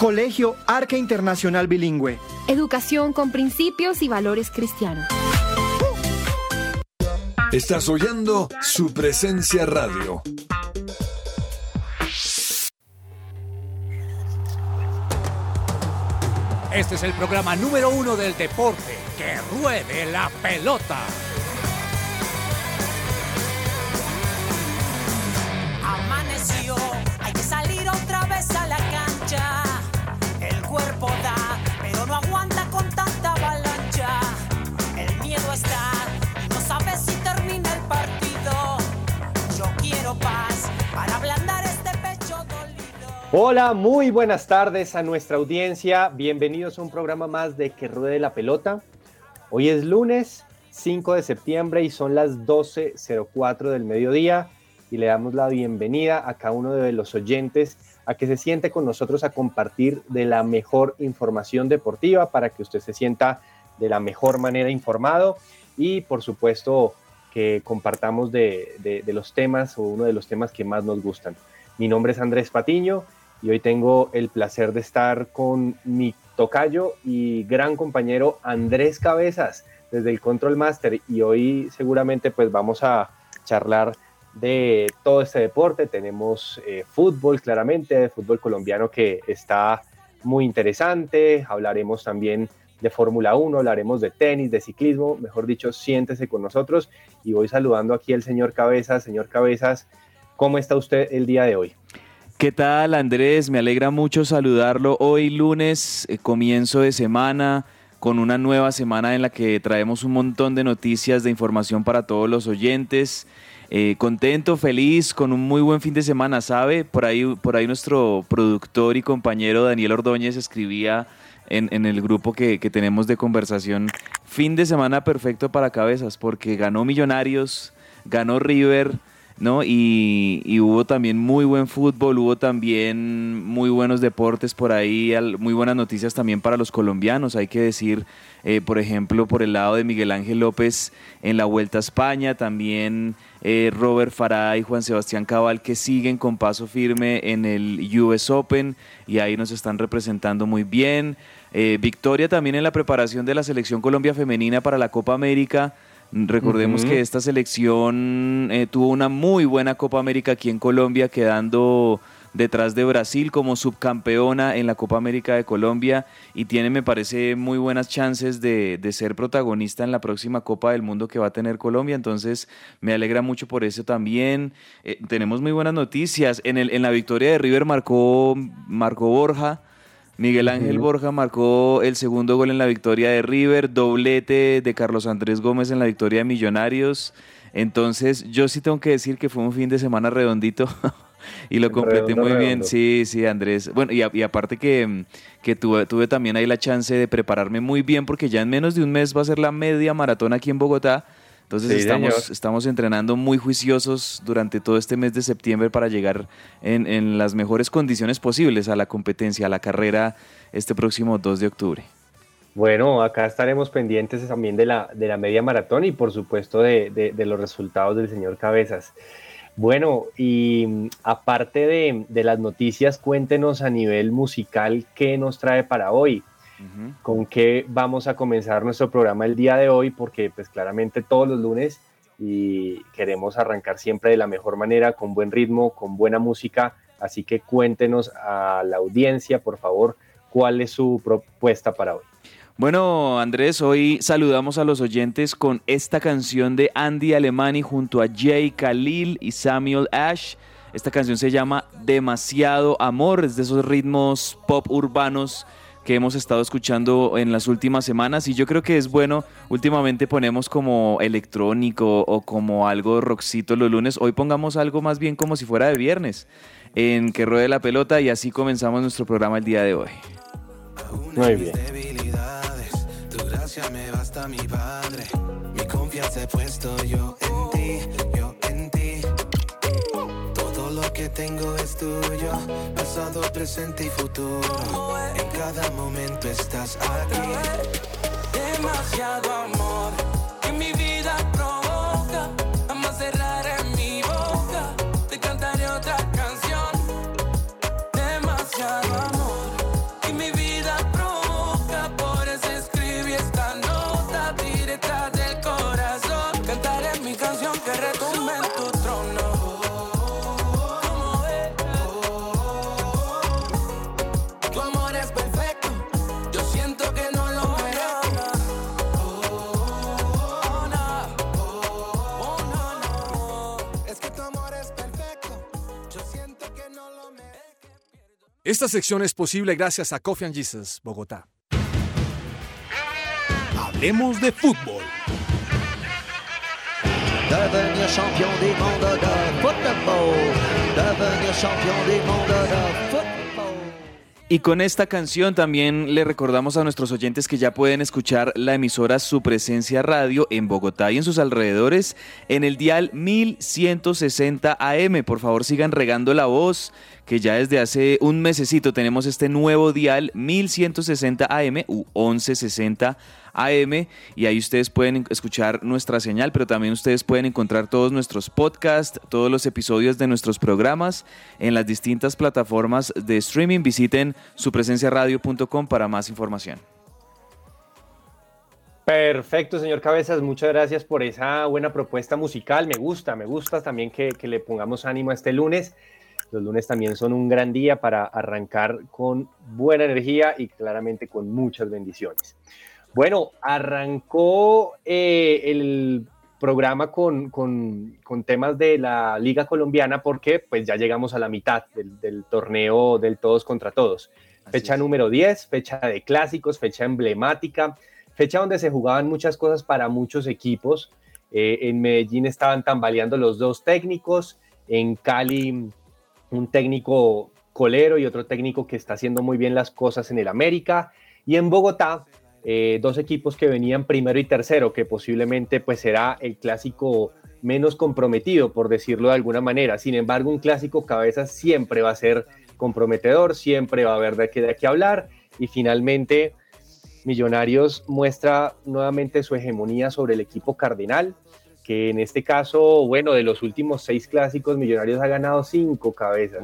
Colegio Arca Internacional Bilingüe. Educación con principios y valores cristianos. Estás oyendo su presencia radio. Este es el programa número uno del deporte. Que ruede la pelota. Hola, muy buenas tardes a nuestra audiencia. Bienvenidos a un programa más de Que Ruede la Pelota. Hoy es lunes 5 de septiembre y son las 12.04 del mediodía y le damos la bienvenida a cada uno de los oyentes a que se siente con nosotros a compartir de la mejor información deportiva para que usted se sienta de la mejor manera informado y por supuesto que compartamos de, de- de los temas o uno de los temas que más nos gustan. Mi nombre es Andrés Patiño y hoy tengo el placer de estar con mi tocayo y gran compañero Andrés Cabezas desde el Control Master y hoy seguramente pues vamos a charlar de todo este deporte. Tenemos eh, fútbol claramente, fútbol colombiano que está muy interesante. Hablaremos también de Fórmula 1, hablaremos de tenis, de ciclismo. Mejor dicho, siéntese con nosotros y voy saludando aquí al señor Cabezas. Señor Cabezas, ¿cómo está usted el día de hoy? ¿Qué tal Andrés? Me alegra mucho saludarlo. Hoy lunes, eh, comienzo de semana, con una nueva semana en la que traemos un montón de noticias, de información para todos los oyentes. Eh, contento, feliz, con un muy buen fin de semana, ¿sabe? Por ahí, por ahí nuestro productor y compañero Daniel Ordóñez escribía en, el grupo que tenemos de conversación, fin de semana perfecto para cabezas, porque ganó Millonarios, ganó River, ¿no? Y, y hubo también muy buen fútbol, hubo también muy buenos deportes por ahí, muy buenas noticias también para los colombianos, hay que decir, eh, por ejemplo, por el lado de Miguel Ángel López en la Vuelta a España, también eh, Robert Farah y Juan Sebastián Cabal que siguen con paso firme en el US Open y ahí nos están representando muy bien. Eh, victoria también en la preparación de la selección Colombia femenina para la Copa América. Recordemos que esta selección eh, tuvo una muy buena Copa América aquí en Colombia, quedando detrás de Brasil como subcampeona en la Copa América de Colombia y tiene, me parece, muy buenas chances de, de ser protagonista en la próxima Copa del Mundo que va a tener Colombia. Entonces, me alegra mucho por eso también. Eh, tenemos muy buenas noticias. En, el, en la victoria de River marcó, marcó Borja. Miguel Ángel. Borja marcó el segundo gol en la victoria de River, doblete de Carlos Andrés Gómez en la victoria de Millonarios. Entonces, yo sí tengo que decir que fue un fin de semana redondito y lo completé muy bien. redondo. Sí, sí, Andrés. Bueno, y, a- y aparte que, mm, que tuve, tuve también ahí la chance de prepararme muy bien porque ya en menos de un mes va a ser la media maratón aquí en Bogotá. Entonces Sí, estamos, señor. estamos entrenando muy juiciosos durante todo este mes de septiembre para llegar en, en las mejores condiciones posibles a la competencia, a la carrera este próximo 2 de octubre. Bueno, acá estaremos pendientes también de la, de la media maratón y por supuesto de, de, los resultados del señor Cabezas. Bueno, y mm, aparte de, de, las noticias, cuéntenos a nivel musical qué nos trae para hoy. ¿Con qué vamos a comenzar nuestro programa el día de hoy? Porque pues claramente todos los lunes y queremos arrancar siempre de la mejor manera, con buen ritmo, con buena música. Así que cuéntenos a la audiencia, por favor, cuál es su propuesta para hoy. Bueno, Andrés, hoy saludamos a los oyentes con esta canción de Andy Alemani junto a Jay Khalil y Samuel Ash. Esta canción se llama Demasiado Amor, es de esos ritmos pop urbanos que hemos estado escuchando en las últimas semanas y yo creo que es bueno, últimamente ponemos como electrónico o como algo rockcito los lunes, hoy pongamos algo más bien como si fuera de viernes, en que ruede la pelota y así comenzamos nuestro programa el día de hoy. Muy bien. Tu gracia me basta mi padre, mi confianza he puesto yo en ti que tengo es tuyo, pasado, presente y futuro. En cada momento estás aquí. Demasiado amor en mi vida Esta sección es posible gracias a Coffee and Jesus, Bogotá. Hablemos de fútbol. Devenir champion du monde de football. Devenir champion du monde de football. Y con esta canción también le recordamos a nuestros oyentes que ya pueden escuchar la emisora Su Presencia Radio en Bogotá y en sus alrededores en el dial 1160 AM. Por favor sigan regando la voz que ya desde hace un mesecito tenemos este nuevo dial 1160 AM u 1160 AM y ahí ustedes pueden escuchar nuestra señal, pero también ustedes pueden encontrar todos nuestros podcasts, todos los episodios de nuestros programas en las distintas plataformas de streaming. Visiten supresenciaradio.com para más información. Perfecto, señor Cabezas, muchas gracias por esa buena propuesta musical. Me gusta, me gusta también que, le pongamos ánimo este lunes. Los lunes también son un gran día para arrancar con buena energía y claramente con muchas bendiciones. Bueno, arrancó eh, el programa con, temas de la Liga Colombiana porque pues ya llegamos a la mitad del, torneo del todos contra todos. fecha número 10, fecha de clásicos, fecha emblemática, fecha donde se jugaban muchas cosas para muchos equipos. Eh, en Medellín estaban tambaleando los dos técnicos, en Cali un técnico colero y otro técnico que está haciendo muy bien las cosas en el América. Y en Bogotá, eh, dos equipos que venían primero y tercero, que posiblemente pues será el clásico menos comprometido, por decirlo de alguna manera. Sin embargo, un clásico cabeza siempre va a ser comprometedor, siempre va a haber de qué, de hablar. Y finalmente, Millonarios muestra nuevamente su hegemonía sobre el equipo cardenal que en este caso, bueno, de los últimos seis clásicos, Millonarios ha ganado cinco cabezas.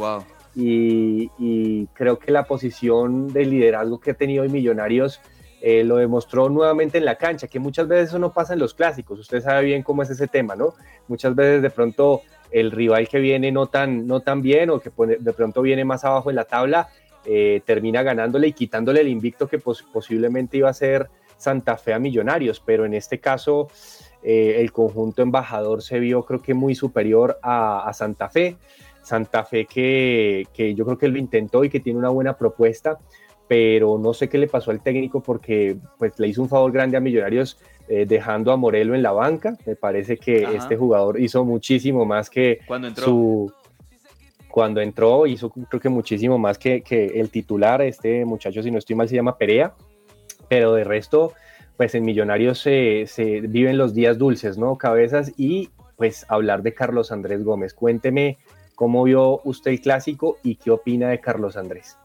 Y, creo que la posición de liderazgo que ha tenido hoy Millonarios eh, lo demostró nuevamente en la cancha, que muchas veces eso no pasa en los clásicos. Usted sabe bien cómo es ese tema, ¿no? Muchas veces de pronto el rival que viene no tan, no tan bien o que de pronto viene más abajo en la tabla, eh, termina ganándole y quitándole el invicto que posiblemente iba a ser Santa Fe a Millonarios. Pero en este caso eh, el conjunto embajador se vio creo que muy superior a, Santa Fe. Santa Fe que, yo creo que lo intentó y que tiene una buena propuesta, pero no sé qué le pasó al técnico porque pues, le hizo un favor grande a Millonarios eh, dejando a Morelo en la banca. Me parece que este jugador hizo muchísimo más que cuando entró. su... Cuando entró hizo creo que muchísimo más que, que el titular, este muchacho si no estoy mal se llama Perea, pero de resto pues en Millonarios se, viven los días dulces, ¿no? Cabezas y pues hablar de Carlos Andrés Gómez. Cuénteme cómo vio usted el clásico y qué opina de Carlos Andrés.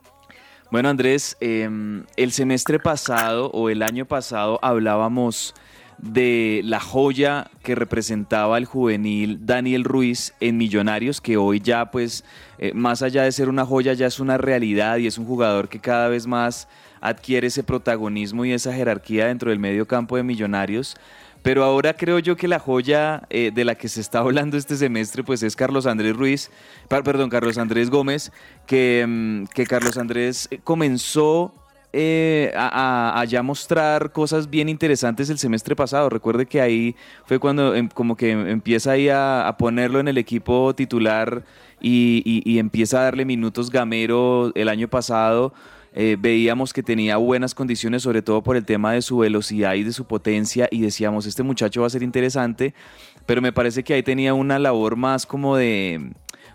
Bueno, Andrés, em, el semestre pasado o el año pasado hablábamos de la joya que representaba el juvenil Daniel Ruiz en Millonarios, que hoy ya pues eh, más allá de ser una joya ya es una realidad y es un jugador que cada vez más adquiere ese protagonismo y esa jerarquía dentro del medio campo de Millonarios. Pero ahora creo yo que la joya eh, de la que se está hablando este semestre pues es Carlos Andrés Ruiz, perdón, Carlos Andrés Gómez, que, mm, que Carlos Andrés comenzó eh, a, ya mostrar cosas bien interesantes el semestre pasado. Recuerde que ahí fue cuando em, como que empieza ahí a, ponerlo en el equipo titular y, empieza a darle minutos Gamero el año pasado. Eh, veíamos que tenía buenas condiciones, sobre todo por el tema de su velocidad y de su potencia, y decíamos, este muchacho va a ser interesante, pero me parece que ahí tenía una labor más como de,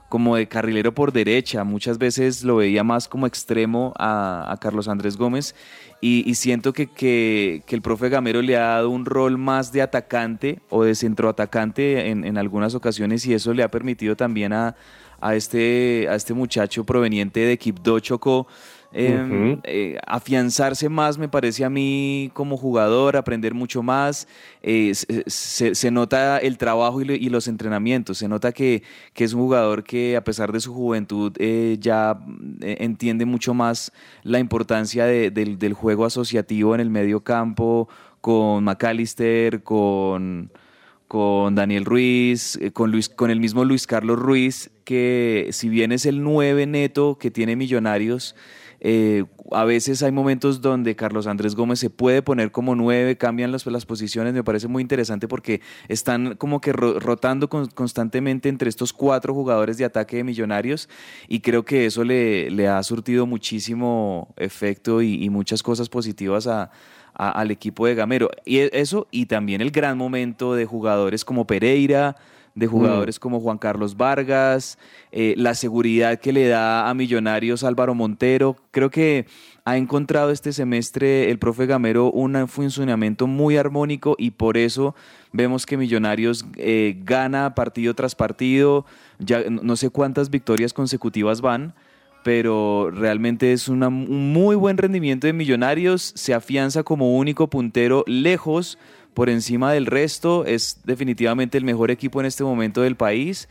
como de carrilero por derecha. Muchas veces lo veía más como extremo a, Carlos Andrés Gómez y, siento que, que, el profe Gamero le ha dado un rol más de atacante o de centroatacante en, en algunas ocasiones y eso le ha permitido también a, a, este, a este muchacho proveniente de Quibdó Chocó Em, eh, afianzarse más, me parece a mí como jugador, aprender mucho más. Eh, se, nota el trabajo y, los entrenamientos, se nota que, es un jugador que a pesar de su juventud eh, ya entiende mucho más la importancia del, del, juego asociativo en el medio campo, con McAllister, con con Daniel Ruiz, con, Luis, con el mismo Luis Carlos Ruiz, que si bien es el 9 neto que tiene Millonarios, eh, a veces hay momentos donde Carlos Andrés Gómez se puede poner como nueve, cambian las, las posiciones, me parece muy interesante porque están como que rotando constantemente entre estos cuatro jugadores de ataque de Millonarios y creo que eso le, le ha surtido muchísimo efecto y, muchas cosas positivas al equipo de Gamero. Y e, eso y también el gran momento de jugadores como Pereira, de jugadores como Juan Carlos Vargas, eh, la seguridad que le da a Millonarios Álvaro Montero. Creo que ha encontrado este semestre el profe Gamero un funcionamiento muy armónico y por eso vemos que Millonarios eh, gana partido tras partido. Ya no sé cuántas victorias consecutivas van pero realmente es un muy buen rendimiento de Millonarios, se afianza como único puntero lejos por encima del resto, es definitivamente el mejor equipo en este momento del país.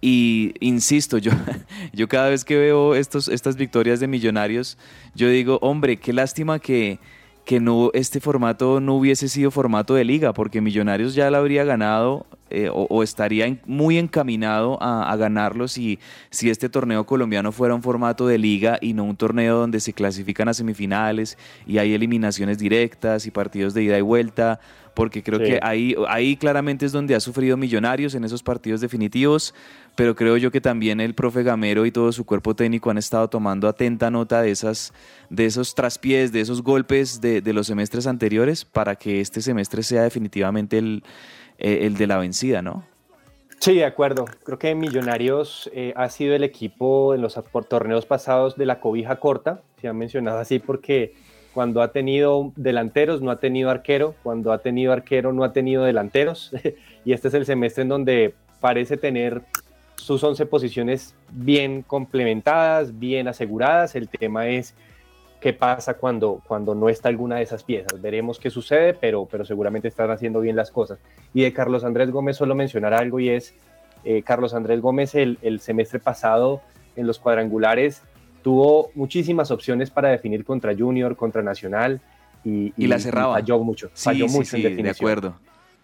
Y insisto, yo, yo cada vez que veo estos, estas victorias de millonarios, yo digo, hombre, qué lástima que, que no, este formato no hubiese sido formato de liga, porque Millonarios ya la habría ganado eh, o, estaría muy encaminado a, a, ganarlo si, si este torneo colombiano fuera un formato de liga y no un torneo donde se clasifican a semifinales y hay eliminaciones directas y partidos de ida y vuelta porque creo que ahí, ahí claramente es donde ha sufrido Millonarios en esos partidos definitivos, pero creo yo que también el profe Gamero y todo su cuerpo técnico han estado tomando atenta nota de, esas, de esos traspiés, de esos golpes de, los semestres anteriores para que este semestre sea definitivamente el, eh, el de la vencida, ¿no? Sí, de acuerdo. Creo que Millonarios eh, ha sido el equipo en los torneos pasados de la cobija corta, se ha mencionado así porque cuando ha tenido delanteros no ha tenido arquero, cuando ha tenido arquero no ha tenido delanteros, y este es el semestre en donde parece tener sus 11 posiciones bien complementadas, bien aseguradas. El tema es qué pasa cuando, cuando no está alguna de esas piezas. Veremos qué sucede, pero, pero seguramente están haciendo bien las cosas. Y de Carlos Andrés Gómez solo mencionar algo y es, eh, Carlos Andrés Gómez el, el semestre pasado en los cuadrangulares tuvo muchísimas opciones para definir contra Junior, contra Nacional y, y, la cerraba. falló mucho, falló mucho en definición. De acuerdo.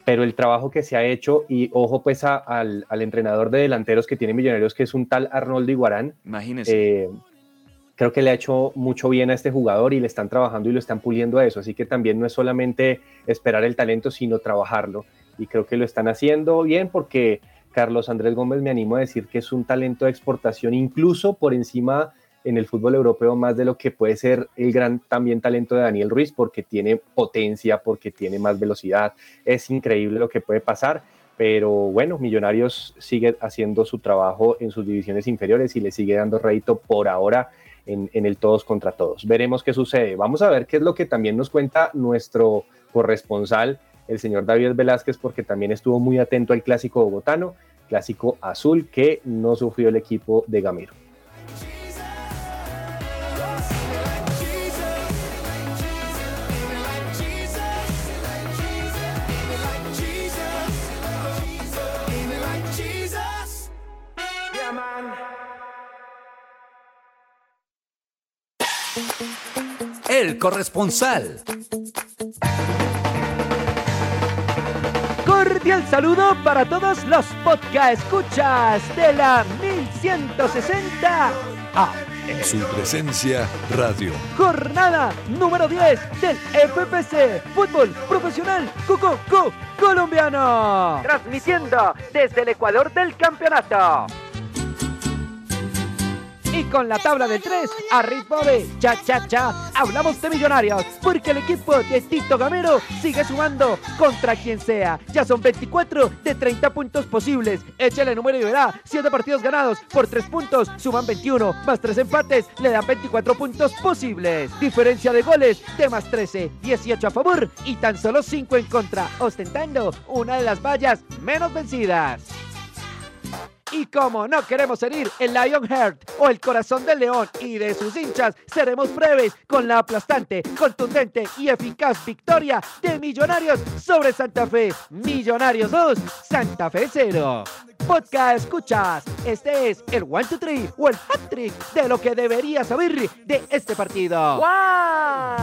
Pero el trabajo que se ha hecho, y ojo pues al, al, entrenador de delanteros que tiene Millonarios, que es un tal Arnoldo Iguarán. Imagínese. Eh, creo que le ha hecho mucho bien a este jugador y le están trabajando y lo están puliendo a eso. Así que también no es solamente esperar el talento, sino trabajarlo. Y creo que lo están haciendo bien porque Carlos Andrés Gómez me animo a decir que es un talento de exportación, incluso por encima en el fútbol europeo más de lo que puede ser el gran también talento de Daniel Ruiz, porque tiene potencia, porque tiene más velocidad. Es increíble lo que puede pasar, pero bueno, Millonarios sigue haciendo su trabajo en sus divisiones inferiores y le sigue dando rédito por ahora en, el todos contra todos. Veremos qué sucede. Vamos a ver qué es lo que también nos cuenta nuestro corresponsal, el señor David Velázquez, porque también estuvo muy atento al clásico bogotano, clásico azul que no sufrió el equipo de Gamiro. Corresponsal. Cordial saludo para todos los podcast escuchas de la 1160 A. Su presencia radio. Jornada número 10 del FPC Fútbol Profesional Cuco Colombiano. Transmitiendo desde el Ecuador del campeonato. Y con la tabla del 3 a ritmo de cha cha cha, hablamos de millonarios, porque el equipo de Tito Gamero sigue sumando contra quien sea. Ya son 24 de 30 puntos posibles. Échale número y verá. 7 partidos ganados por 3 puntos suman 21, más 3 empates le dan 24 puntos posibles. Diferencia de goles de más 13, 18 a favor y tan solo 5 en contra, ostentando una de las vallas menos vencidas. Y como no queremos herir el Lionheart o el corazón del león y de sus hinchas, seremos breves con la aplastante, contundente y eficaz victoria de Millonarios sobre Santa Fe. Millonarios 2, Santa Fe 0. Podcast escuchas. Este es el 1, 2, 3 o el hat trick de lo que deberías saber de este partido.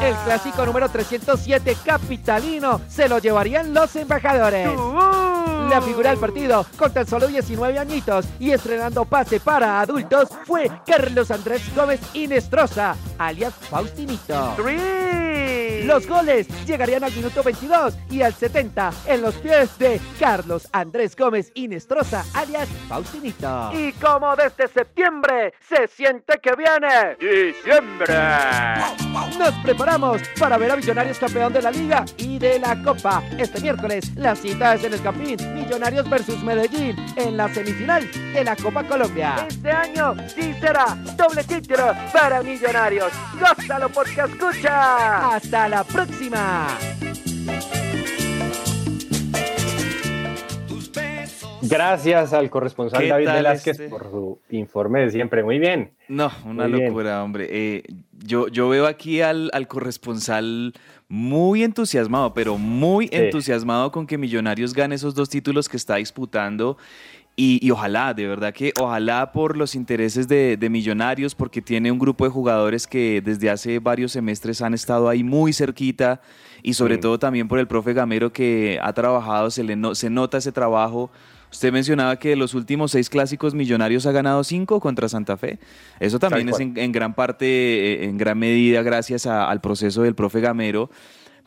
El clásico número 307 capitalino se lo llevarían los embajadores. La figura del partido, con tan solo 19 añitos y estrenando pase para adultos, fue Carlos Andrés Gómez Inestrosa, alias Faustinito. Los goles llegarían al minuto 22 y al 70 en los pies de Carlos Andrés Gómez Inestrosa, alias Faustinito. Y como desde septiembre se siente que viene diciembre. Nos preparamos para ver a Millonarios campeón de la Liga y de la Copa. Este miércoles, la cita es en el Campín. Millonarios versus Medellín en la semifinal de la Copa Colombia. Este año sí será doble título para Millonarios. Gózalo porque escucha. Hasta la próxima. Gracias al corresponsal ¿Qué David Velázquez este? por su informe de siempre. Muy bien. No, una Muy bien. locura, hombre. Eh, yo, yo veo aquí al, al corresponsal muy entusiasmado, pero muy Sí. entusiasmado con que Millonarios gane esos dos títulos que está disputando. Y, y ojalá, de verdad que ojalá por los intereses de, de Millonarios, porque tiene un grupo de jugadores que desde hace varios semestres han estado ahí muy cerquita y sobre Mm. todo también por el profe Gamero que ha trabajado, se, le no- se nota ese trabajo. Usted mencionaba que de los últimos seis clásicos Millonarios ha ganado cinco contra Santa Fe. Eso también es en, en gran parte, eh, en gran medida gracias a- al proceso del profe Gamero.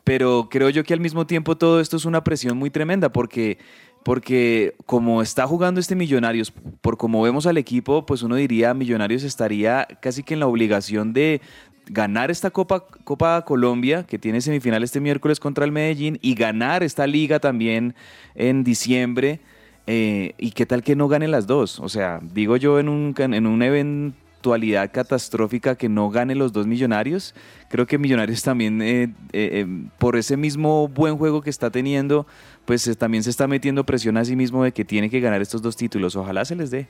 Pero creo yo que al mismo tiempo todo esto es una presión muy tremenda porque, porque como está jugando este Millonarios, por como vemos al equipo, pues uno diría Millonarios estaría casi que en la obligación de ganar esta Copa, Copa Colombia, que tiene semifinal este miércoles contra el Medellín, y ganar esta liga también en diciembre. Eh, y qué tal que no gane las dos. O sea, digo yo en en una eventualidad catastrófica que no gane los dos millonarios, creo que Millonarios también, eh, eh, por ese mismo buen juego que está teniendo, pues también se está metiendo presión a sí mismo de que tiene que ganar estos dos títulos. Ojalá se les dé.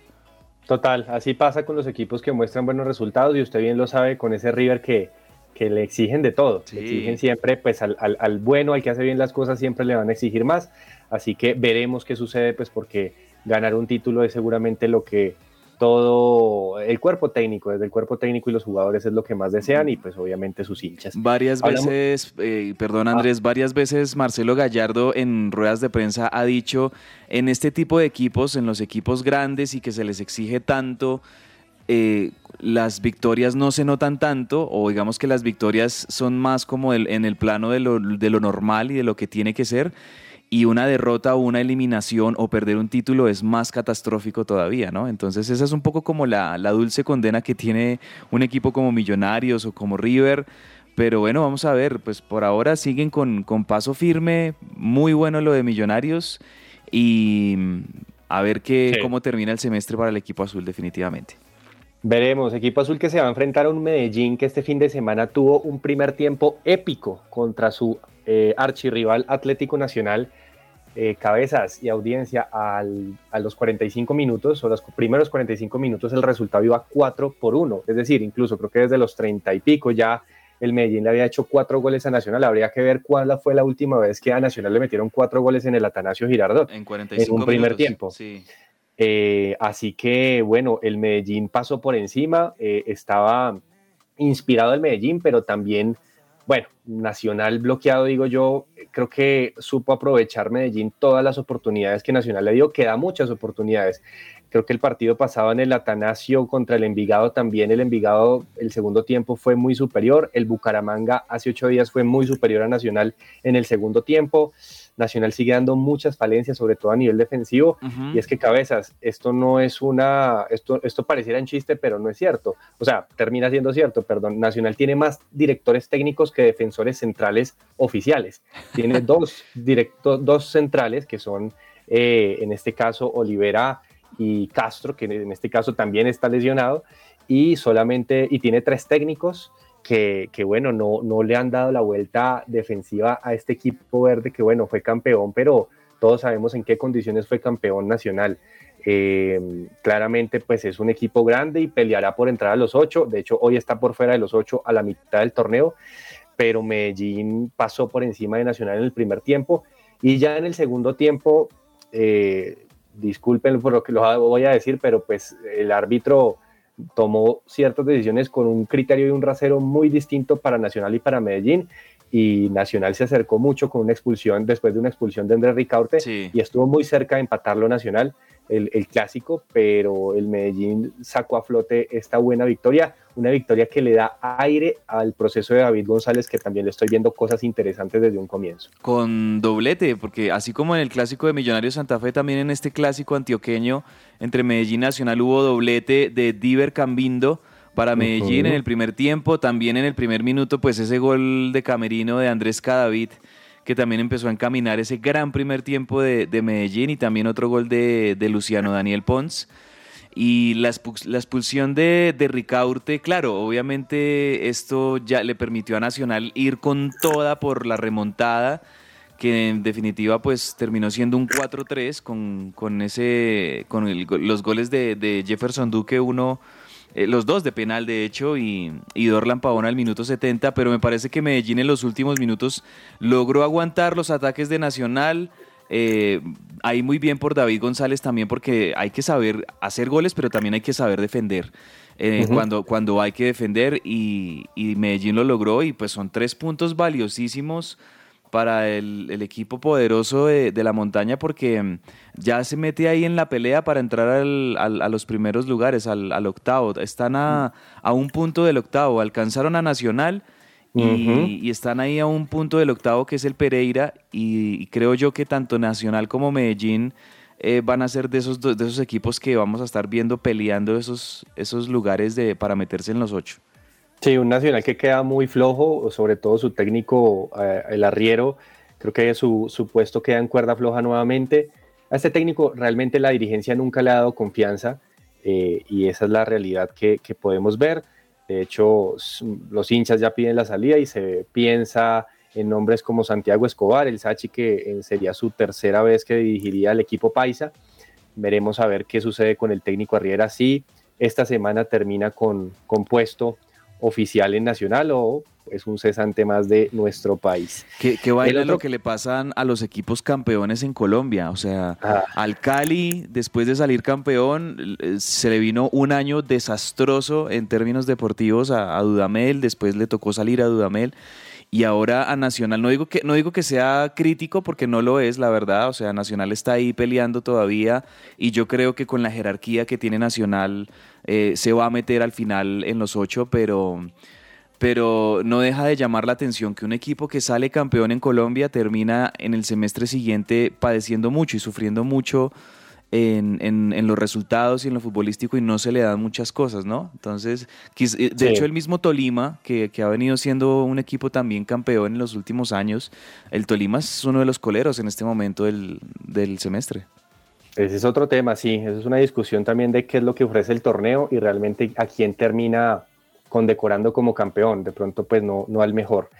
Total, así pasa con los equipos que muestran buenos resultados y usted bien lo sabe con ese River que, que le exigen de todo. Sí. Le exigen siempre, pues al, al- al bueno, al que hace bien las cosas, siempre le van a exigir más. Así que veremos qué sucede, pues porque ganar un título es seguramente lo que todo el cuerpo técnico, desde el cuerpo técnico y los jugadores es lo que más desean y pues obviamente sus hinchas. Varias Hablamos- veces, eh, perdón Andrés, varias veces Marcelo Gallardo en ruedas de prensa ha dicho, en este tipo de equipos, en los equipos grandes y que se les exige tanto, eh, las victorias no se notan tanto, o digamos que las victorias son más como el- en el plano de lo, de lo normal y de lo que tiene que ser, y una derrota o una eliminación o perder un título es más catastrófico todavía, ¿no? Entonces esa es un poco como la, la dulce condena que tiene un equipo como Millonarios o como River. Pero bueno, vamos a ver, pues por ahora siguen con, con paso firme, muy bueno lo de Millonarios y mm, a ver qué, Sí. cómo termina el semestre para el equipo azul definitivamente. Veremos, equipo azul que se va a enfrentar a un Medellín que este fin de semana tuvo un primer tiempo épico contra su eh, archirrival Atlético Nacional. Eh, cabezas y audiencia al- a los 45 minutos o los primeros 45 minutos el resultado iba 4 por 1, es decir, incluso creo que desde los 30 y pico ya el Medellín le había hecho cuatro goles a Nacional, habría que ver cuál fue la última vez que a Nacional le metieron cuatro goles en el Atanasio Girardot. En 45 En un primer tiempo. Sí. Eh, así que, bueno, el Medellín pasó por encima, eh, estaba inspirado el Medellín, pero también, bueno, Nacional bloqueado, digo yo, creo que supo aprovechar Medellín todas las oportunidades que Nacional le dio, que da muchas oportunidades. Creo que el partido pasado en el Atanasio contra el Envigado también, el Envigado el segundo tiempo fue muy superior, el Bucaramanga hace ocho días fue muy superior a Nacional en el segundo tiempo. Nacional sigue dando muchas falencias, sobre todo a nivel defensivo, y es que cabezas, esto no es una, esto, esto pareciera un chiste, pero no es cierto, o sea, termina siendo cierto, perdón, Nacional tiene más directores técnicos que defensores centrales oficiales, tiene dos, directo, dos centrales que son, eh, en este caso, Olivera y Castro, que en este caso también está lesionado, y solamente, y tiene tres técnicos, que, bueno, no, no le han dado la vuelta defensiva a este equipo verde que bueno, fue campeón, pero todos sabemos en qué condiciones fue campeón nacional. Eh, claramente pues es un equipo grande y peleará por entrar a los ocho, de hecho hoy está por fuera de los ocho a la mitad del torneo, pero Medellín pasó por encima de Nacional en el primer tiempo y ya en el segundo tiempo, eh, disculpen por lo que lo voy a decir, pero pues el árbitro tomó ciertas decisiones con un criterio y un rasero muy distinto para Nacional y para Medellín. Y Nacional se acercó mucho con una expulsión, después de una expulsión de Andrés Ricaurte, y estuvo muy cerca de empatarlo Nacional, el, el, clásico, pero el Medellín sacó a flote esta buena victoria, una victoria que le da aire al proceso de David González, que también le estoy viendo cosas interesantes desde un comienzo. Con doblete, porque así como en el clásico de Millonarios Santa Fe, también en este clásico antioqueño entre Medellín y Nacional hubo doblete de Diver Cambindo para Medellín en el primer tiempo, también en el primer minuto, pues ese gol de Camerino de Andrés Cadavid que también empezó a encaminar ese gran primer tiempo de, Medellín y también otro gol de, Luciano Daniel Pons. Y la, expulsión de, de, Ricaurte, claro, obviamente esto ya le permitió a Nacional ir con toda por la remontada, que en definitiva pues terminó siendo un 4-3 con, con, ese, con los goles de, de Jefferson Duque, uno eh, los dos de penal de hecho, y, y Dorlan Pavón al minuto 70, pero me parece que Medellín en los últimos minutos logró aguantar los ataques de Nacional. Eh, ahí muy bien por David González también porque hay que saber hacer goles, pero también hay que saber defender. Eh, cuando, cuando hay que defender y, y, Medellín lo logró y pues son tres puntos valiosísimos para el, equipo poderoso de, la montaña porque mm, ya se mete ahí en la pelea para entrar a los primeros lugares, al, octavo. Están a, un punto del octavo, alcanzaron a Nacional y, están ahí a un punto del octavo que es el Pereira y, creo yo que tanto Nacional como Medellín eh, van a ser de esos, de esos equipos que vamos a estar viendo peleando esos, esos lugares de, para meterse en los ocho. Sí, un Nacional que queda muy flojo, sobre todo su técnico, eh, el arriero, creo que su, su, puesto queda en cuerda floja nuevamente. A este técnico realmente la dirigencia nunca le ha dado confianza eh, y esa es la realidad que, que, podemos ver. De hecho, los hinchas ya piden la salida y se piensa en nombres como Santiago Escobar, el Sachi, que sería su tercera vez que dirigiría el equipo Paisa. Veremos a ver qué sucede con el técnico Arriera si esta semana termina con, con puesto oficial en Nacional o es un cesante más de nuestro país. ¿Qué, qué baila lo que le pasan a los equipos campeones en Colombia? O sea, ah. al Cali, después de salir campeón, se le vino un año desastroso en términos deportivos a, a Dudamel, después le tocó salir a Dudamel y ahora a Nacional. No digo que, no digo que sea crítico porque no lo es, la verdad. O sea, Nacional está ahí peleando todavía y yo creo que con la jerarquía que tiene Nacional eh, se va a meter al final en los ocho, pero, pero no deja de llamar la atención que un equipo que sale campeón en Colombia termina en el semestre siguiente padeciendo mucho y sufriendo mucho en, los resultados y en lo futbolístico y no se le dan muchas cosas, ¿no? Entonces, eh, de hecho el mismo Tolima, que, ha venido siendo un equipo también campeón en los últimos años, el Tolima es uno de los coleros en este momento del, del semestre. Ese es otro tema, sí, esa es una discusión también de qué es lo que ofrece el torneo y realmente a quién termina condecorando como campeón, de pronto pues no, no al mejor.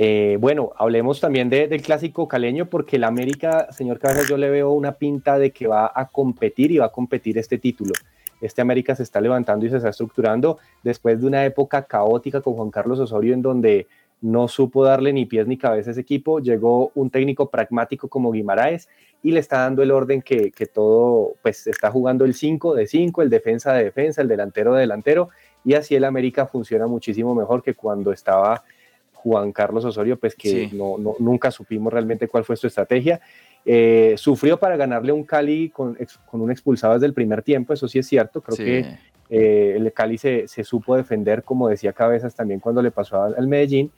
Eh, bueno, hablemos también del clásico caleño, porque el América, señor Cabezas, yo le veo una pinta de que va a competir y va a competir este título. Este América se está levantando y se está estructurando después de una época caótica con Juan Carlos Osorio, en donde no supo darle ni pies ni cabeza a ese equipo. Llegó un técnico pragmático como Guimaraes y le está dando el orden que, todo, pues está jugando el 5 de 5, el defensa de defensa, el delantero de delantero y así el América funciona muchísimo mejor que cuando estaba Juan Carlos Osorio, pues que Sí. no, no- nunca supimos realmente cuál fue su estrategia. Eh, sufrió para ganarle un Cali con, un expulsado desde el primer tiempo, eso sí es cierto, creo Sí. que eh, el Cali se, se supo defender, como decía Cabezas también cuando le pasó al, Medellín,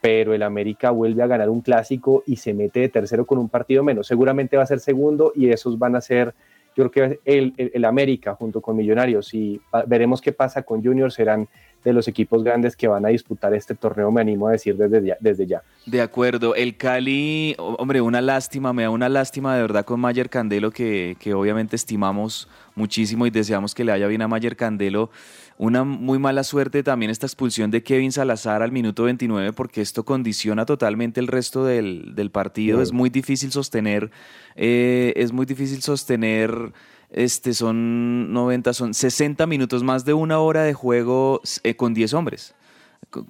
pero el América vuelve a ganar un clásico y se mete de tercero con un partido menos. Seguramente va a ser segundo y esos van a ser, yo creo que el, el, el América junto con Millonarios y veremos qué pasa con Junior, serán de los equipos grandes que van a disputar este torneo, me animo a decir desde ya. Desde ya. De acuerdo, el Cali, ho- hombre, una lástima, me da una lástima de verdad con Mayer Candelo, que, que obviamente estimamos muchísimo y deseamos que le vaya bien a Mayer Candelo. Una muy mala suerte también esta expulsión de Kevin Salazar al minuto 29, porque esto condiciona totalmente el resto del, del partido. Es muy difícil sostener, eh, es muy difícil sostener, este, son 90, son 60 minutos, más de una hora de juego eh, con 10 hombres.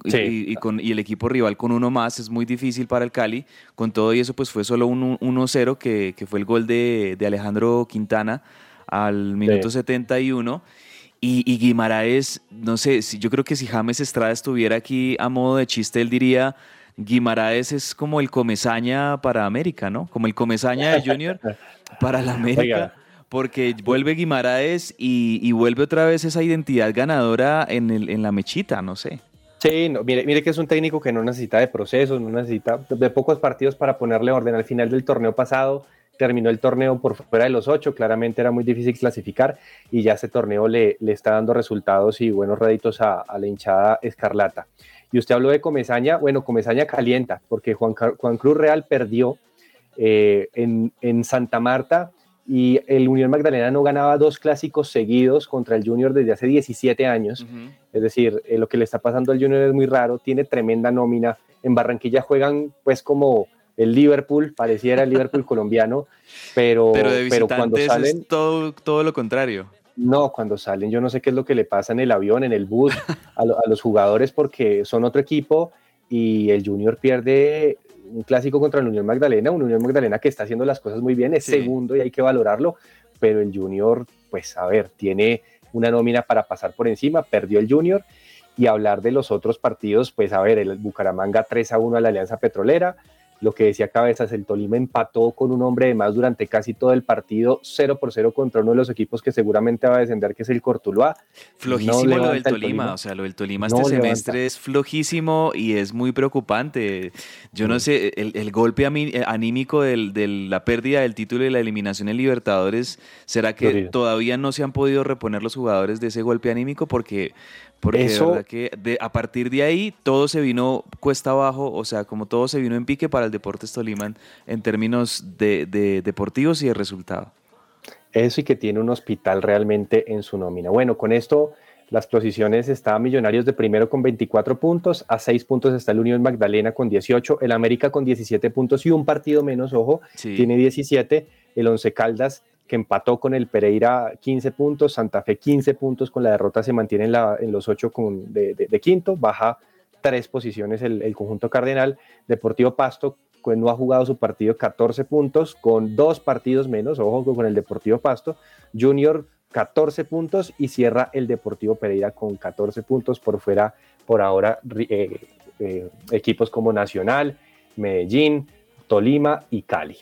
Sí. y con, y el equipo rival con uno más es muy difícil para el Cali. Con todo y eso, pues fue solo un 1-0, que, que fue el gol de, de Alejandro Quintana al minuto 71. Y, y Guimaraes, no sé, si, yo creo que si James Estrada estuviera aquí a modo de chiste, él diría, Guimaraes es como el comezaña para América, ¿no? Como el comezaña de Junior para la América. Oiga. Porque vuelve Guimaraes y, y vuelve otra vez esa identidad ganadora en, el, en la mechita, no sé. Sí, no, mire, mire que es un técnico que no necesita de procesos, no necesita de pocos partidos para ponerle orden. Al final del torneo pasado terminó el torneo por fuera de los ocho, claramente era muy difícil clasificar y ya ese torneo le, le está dando resultados y buenos réditos a, a la hinchada escarlata. Y usted habló de Comesaña, bueno, Comesaña calienta, porque Juan, Juan Cruz Real perdió eh, en, en Santa Marta y el Unión Magdalena no ganaba dos clásicos seguidos contra el Junior desde hace 17 años. Es decir, eh, lo que le está pasando al Junior es muy raro, tiene tremenda nómina. En Barranquilla juegan pues como el Liverpool, pareciera el Liverpool colombiano, pero, Pero de pero cuando salen, es todo, todo lo contrario. no, cuando salen, yo no sé qué es lo que le pasa en el avión, en el bus, a, lo- a los jugadores porque son otro equipo y el Junior pierde un clásico contra el Unión Magdalena, un Unión Magdalena que está haciendo las cosas muy bien, es Sí. segundo y hay que valorarlo, pero el Junior, pues a ver, tiene una nómina para pasar por encima, perdió el Junior y hablar de los otros partidos, pues a ver, el Bucaramanga 3 a 1 a la Alianza Petrolera, lo que decía Cabezas, el Tolima empató con un hombre de más durante casi todo el partido, 0 por 0 contra uno de los equipos que seguramente va a descender, que es el Cortuluá. Flojísimo No lo del Tolima. O sea, lo del Tolima No este levanta. semestre es flojísimo y es muy preocupante. Yo no sé, el, el golpe eh, anímico de la pérdida del título y la eliminación en Libertadores, ¿será que todavía no se han podido reponer los jugadores de ese golpe anímico? Porque, porque Eso- de verdad que de- a partir de ahí todo se vino cuesta abajo, o sea, como todo se vino en pique para el Deportes Tolima en, términos de, de deportivos y de resultado. Eso y que tiene un hospital realmente en su nómina. Bueno, con esto las posiciones está Millonarios de primero con 24 puntos, a 6 puntos está el Unión Magdalena con 18, el América con 17 puntos y un partido menos, ojo, Sí. tiene 17, el Once Caldas que empató con el Pereira 15 puntos, Santa Fe 15 puntos, con la derrota se mantiene en, la- en los 8 con, de, de- de quinto, baja tres posiciones el, el conjunto cardenal, Deportivo Pasto que no ha jugado su partido 14 puntos, con dos partidos menos, ojo con el Deportivo Pasto, Junior 14 puntos y cierra el Deportivo Pereira con 14 puntos por fuera, por ahora, eh, eh, equipos como Nacional, Medellín, Tolima y Cali.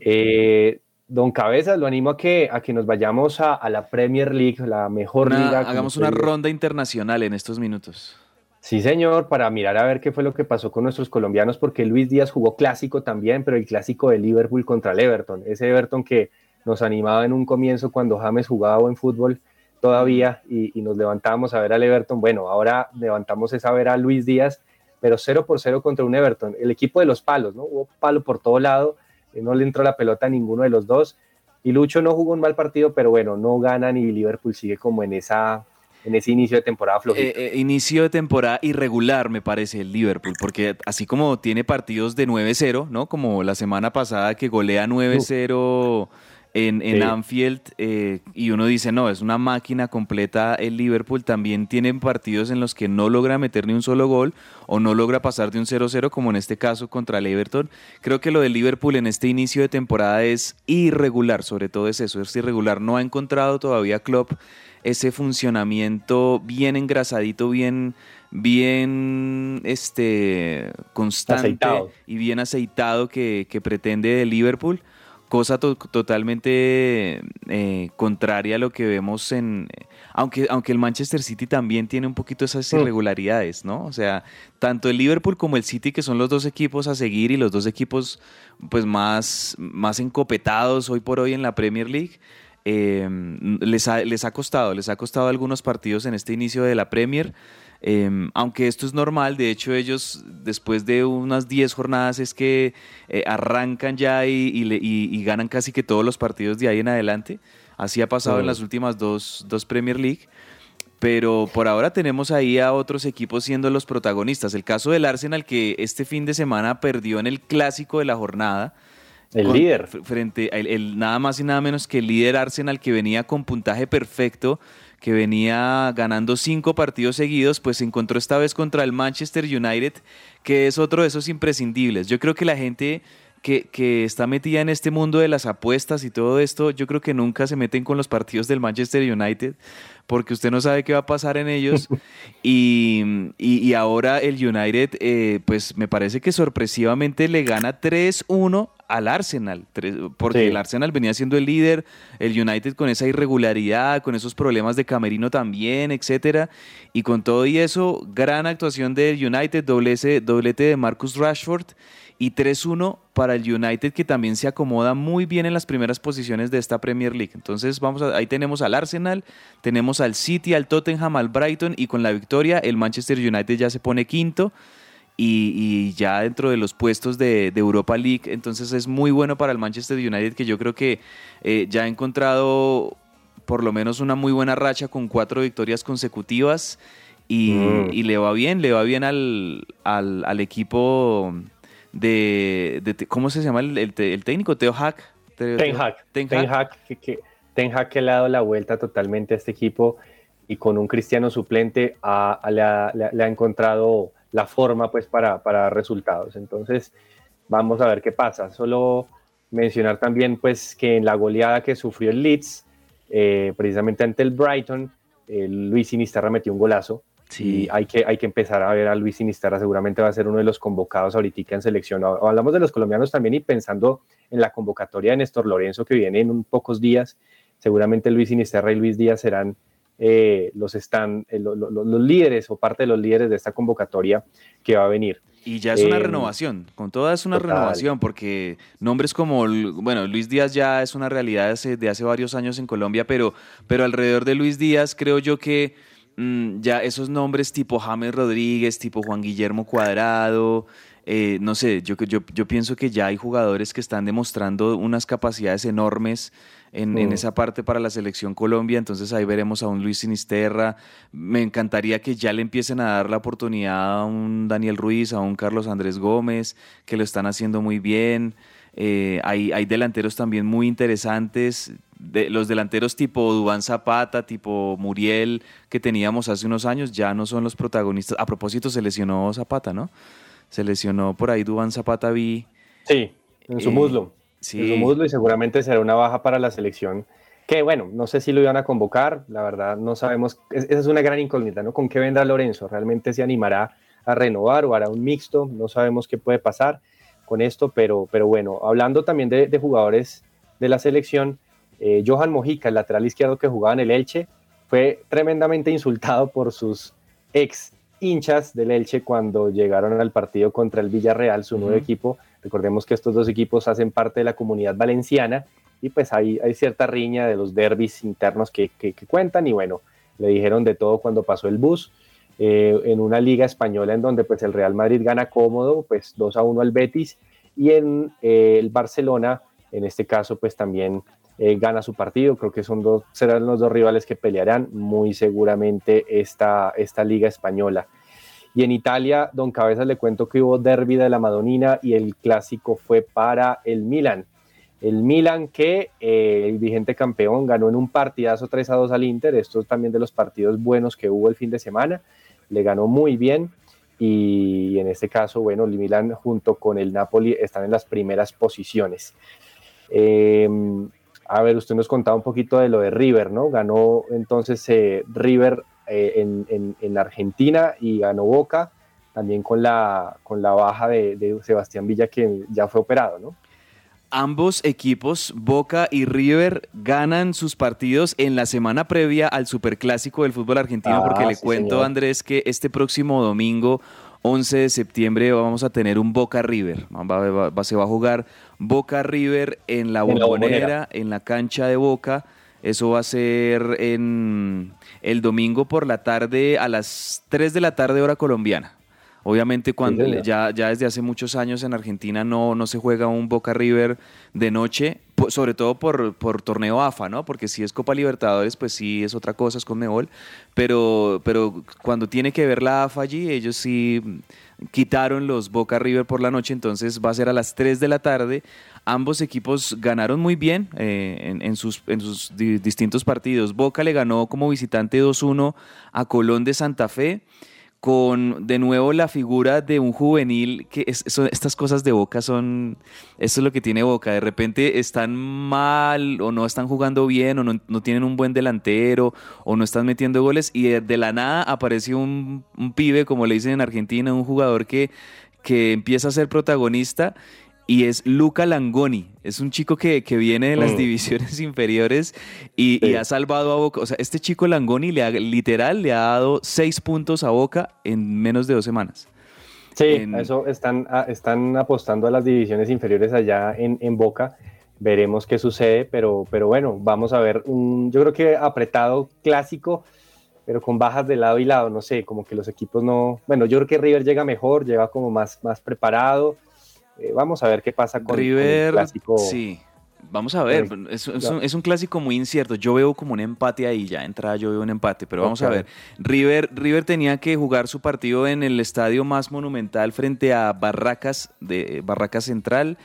Eh, don Cabezas, lo animo a que, a que nos vayamos a, a la Premier League, la mejor Una- liga. hagamos una ronda internacional en estos minutos. Sí, señor, para mirar a ver qué fue lo que pasó con nuestros colombianos, porque Luis Díaz jugó clásico también, pero el clásico de Liverpool contra el Everton, ese Everton que nos animaba en un comienzo cuando James jugaba buen fútbol todavía y, y nos levantábamos a ver al Everton. Bueno, ahora levantamos esa a ver a Luis Díaz, pero 0 por 0 contra un Everton, el equipo de los palos, ¿no? Hubo palo por todo lado, no le entró la pelota a ninguno de los dos. Y Lucho no jugó un mal partido, pero bueno, no ganan y Liverpool sigue como en esa en ese inicio de temporada flojito. Eh, eh, inicio de temporada irregular, me parece, el Liverpool, porque así como tiene partidos de 9-0, ¿no? Como la semana pasada que golea 9-0 en, en Sí. Anfield, eh, y uno dice, no, es una máquina completa el Liverpool, también tienen partidos en los que no logra meter ni un solo gol o no logra pasar de un 0-0, como en este caso contra el Everton. Creo que lo del Liverpool en este inicio de temporada es irregular, sobre todo es eso, es irregular. No ha encontrado todavía Klopp ese funcionamiento bien engrasadito, bien, bien este, constante y bien aceitado que, pretende el Liverpool, cosa totalmente eh, contraria a lo que vemos en... Aunque, aunque el Manchester City también tiene un poquito esas mm. irregularidades, ¿no? O sea, tanto el Liverpool como el City, que son los dos equipos a seguir y los dos equipos pues más, más encopetados hoy por hoy en la Premier League, eh, les, ha, les ha costado, les ha costado algunos partidos en este inicio de la Premier. Em, aunque esto es normal, de hecho ellos después de unas 10 jornadas es que eh, arrancan ya y, ganan casi que todos los partidos de ahí en adelante. Así ha pasado en las últimas dos, dos Premier League. Pero por ahora tenemos ahí a otros equipos siendo los protagonistas. El caso del Arsenal que este fin de semana perdió en el clásico de la jornada. El líder. Frente el, nada más y nada menos que el líder Arsenal que venía con puntaje perfecto que venía ganando cinco partidos seguidos, pues se encontró esta vez contra el Manchester United, que es otro de esos imprescindibles. Yo creo que la gente que, que, está metida en este mundo de las apuestas y todo esto, yo creo que nunca se meten con los partidos del Manchester United, porque usted no sabe qué va a pasar en ellos. y, y, ahora el United, eh, pues me parece que sorpresivamente le gana 3-1 al Arsenal, porque el Arsenal venía siendo el líder, el United con esa irregularidad, con esos problemas de camerino también, etcétera, y con todo y eso, gran actuación del United, doblete, doblete de Marcus Rashford y 3-1 para el United que también se acomoda muy bien en las primeras posiciones de esta Premier League. Entonces vamos ahí tenemos al Arsenal, tenemos al City, al Tottenham, al Brighton y con la victoria el Manchester United ya se pone quinto y, ya dentro de los puestos de, Europa League. Entonces es muy bueno para el Manchester United que yo creo que eh, ya ha encontrado por lo menos una muy buena racha con cuatro victorias consecutivas y, mm. le va bien, le va bien al, al, equipo de, ¿Cómo se llama el, técnico? Teo Hack. Ten Hack. Ten Hack. que, Ten Hack que le ha dado la vuelta totalmente a este equipo y con un cristiano suplente le, ha, encontrado la forma pues para, para resultados. Entonces, vamos a ver qué pasa. Solo mencionar también pues que en la goleada que sufrió el Leeds, eh, precisamente ante el Brighton, Luis Sinisterra metió un golazo. Sí. Y hay que, hay que empezar a ver a Luis Sinisterra, seguramente va a ser uno de los convocados ahorita en selección. Hablamos de los colombianos también y pensando en la convocatoria de Néstor Lorenzo que viene en un pocos días, seguramente Luis Sinisterra y Luis Díaz serán eh, los, están, eh, los líderes o parte de los líderes de esta convocatoria que va a venir. Y ya es una eh, renovación, con toda es una renovación, porque nombres como, bueno, Luis Díaz ya es una realidad de hace varios años en Colombia, pero, pero alrededor de Luis Díaz creo yo que mm, ya esos nombres tipo James Rodríguez, tipo Juan Guillermo Cuadrado, no sé, yo, yo, yo pienso que ya hay jugadores que están demostrando unas capacidades enormes en, esa parte para la selección Colombia, entonces ahí veremos a un Luis Sinisterra. Me encantaría que ya le empiecen a dar la oportunidad a un Daniel Ruiz, a un Carlos Andrés Gómez, que lo están haciendo muy bien. Eh, hay, hay, delanteros también muy interesantes. De, los delanteros tipo Dubán Zapata, tipo Muriel, que teníamos hace unos años, ya no son los protagonistas. A propósito, se lesionó Zapata, ¿no? Se lesionó por ahí Dubán Zapata, vi. Sí, en su muslo. Sí. y seguramente será una baja para la selección. Que bueno, no sé si lo iban a convocar, la verdad no sabemos, esa es una gran incógnita, ¿no? ¿Con qué vendrá Lorenzo? ¿Realmente se animará a renovar o hará un mixto? No sabemos qué puede pasar con esto, pero, pero bueno, hablando también de, jugadores de la selección, eh, Johan Mojica, el lateral izquierdo que jugaba en el Elche, fue tremendamente insultado por sus ex hinchas del Elche cuando llegaron al partido contra el Villarreal, su nuevo equipo, Recordemos que estos dos equipos hacen parte de la comunidad valenciana y pues hay, hay cierta riña de los derbis internos que, cuentan y bueno, le dijeron de todo cuando pasó el bus. Eh, en una liga española en donde pues el Real Madrid gana cómodo, pues 2 a 1 al Betis y en eh, el Barcelona, en este caso pues también eh, gana su partido, creo que son dos, serán los dos rivales que pelearán muy seguramente esta, esta liga española. Y en Italia, Don Cabezas, le cuento que hubo derby de la Madonina y el clásico fue para el Milan. El Milan que eh, el vigente campeón ganó en un partidazo 3 a 2 al Inter, esto es también de los partidos buenos que hubo el fin de semana, le ganó muy bien y en este caso, bueno, el Milan junto con el Napoli están en las primeras posiciones. Em, A ver, usted nos contaba un poquito de lo de River, ¿no? Ganó entonces eh, River eh, en, en- en Argentina y ganó Boca, también con la, con la baja de, de Sebastián Villa, que ya fue operado, ¿no? Ambos equipos, Boca y River, ganan sus partidos en la semana previa al Superclásico del fútbol argentino, Ah, porque le sí, cuento, señor. Andrés, que este próximo domingo, 11 de septiembre, vamos a tener un Boca River. Va- va- va- se va a jugar Boca River en la bombonera, en la cancha de Boca. Eso va a ser en el domingo por la tarde, a las 3 de la tarde, hora colombiana. Obviamente cuando ya, ya desde hace muchos años en Argentina no, no se juega un Boca River de noche, sobre todo por, por torneo AFA, ¿no? Porque si es Copa Libertadores, pues sí es otra cosa, es con Mebol, pero, pero cuando tiene que ver la AFA allí, ellos sí quitaron los Boca River por la noche, entonces va a ser a las 3 de la tarde. Ambos equipos ganaron muy bien eh, en, sus, en sus di- distintos partidos. Boca le ganó como visitante 2-1 a Colón de Santa Fe con de nuevo la figura de un juvenil que son- estas cosas de Boca son esto es lo que tiene Boca. De repente están mal o no están jugando bien o no, no tienen un buen delantero o no están metiendo goles y de, de la nada aparece un, un pibe como le dicen en Argentina un jugador que que empieza a ser protagonista y es Luca Langoni. Es un chico que, que viene de las Mm. divisiones inferiores y, ha salvado a Boca. O sea, este chico Langoni le ha, literal le ha dado seis puntos a Boca en menos de dos semanas. Sí, En- eso están, están apostando a las divisiones inferiores allá en, en Boca. Veremos qué sucede, pero, pero bueno, vamos a ver un, yo creo que apretado clásico, pero con bajas de lado y lado, no sé, como que los equipos no, bueno, yo creo que River llega mejor, llega como más, más preparado. Eh, vamos a ver qué pasa con, con el River, clásico. sí. Vamos a ver, es, un, es un clásico muy incierto. Yo veo como un empate ahí, ya entrada yo veo un empate, pero vamos a ver. River, River tenía que jugar su partido en el estadio más monumental frente a Barracas, de Barracas Central.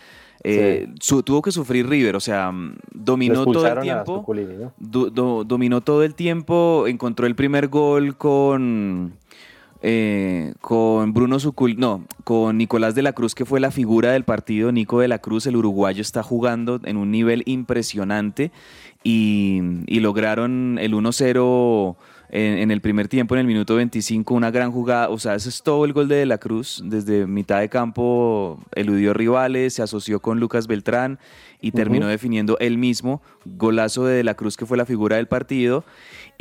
Eh, su- tuvo que sufrir River, o sea, mm, dominó todo el tiempo. Zuculini, ¿no? do- do- dominó todo el tiempo, encontró el primer gol con, eh, con Bruno Sucul, no, con Nicolás de la Cruz, que fue la figura del partido. Nico de la Cruz, el uruguayo, está jugando en un nivel impresionante y, y lograron el 1-0 en, en el primer tiempo, en el minuto 25, una gran jugada. O sea, ese es todo el gol de De la Cruz. Desde mitad de campo eludió rivales, se asoció con Lucas Beltrán y terminó definiendo él mismo. Golazo de De la Cruz, que fue la figura del partido.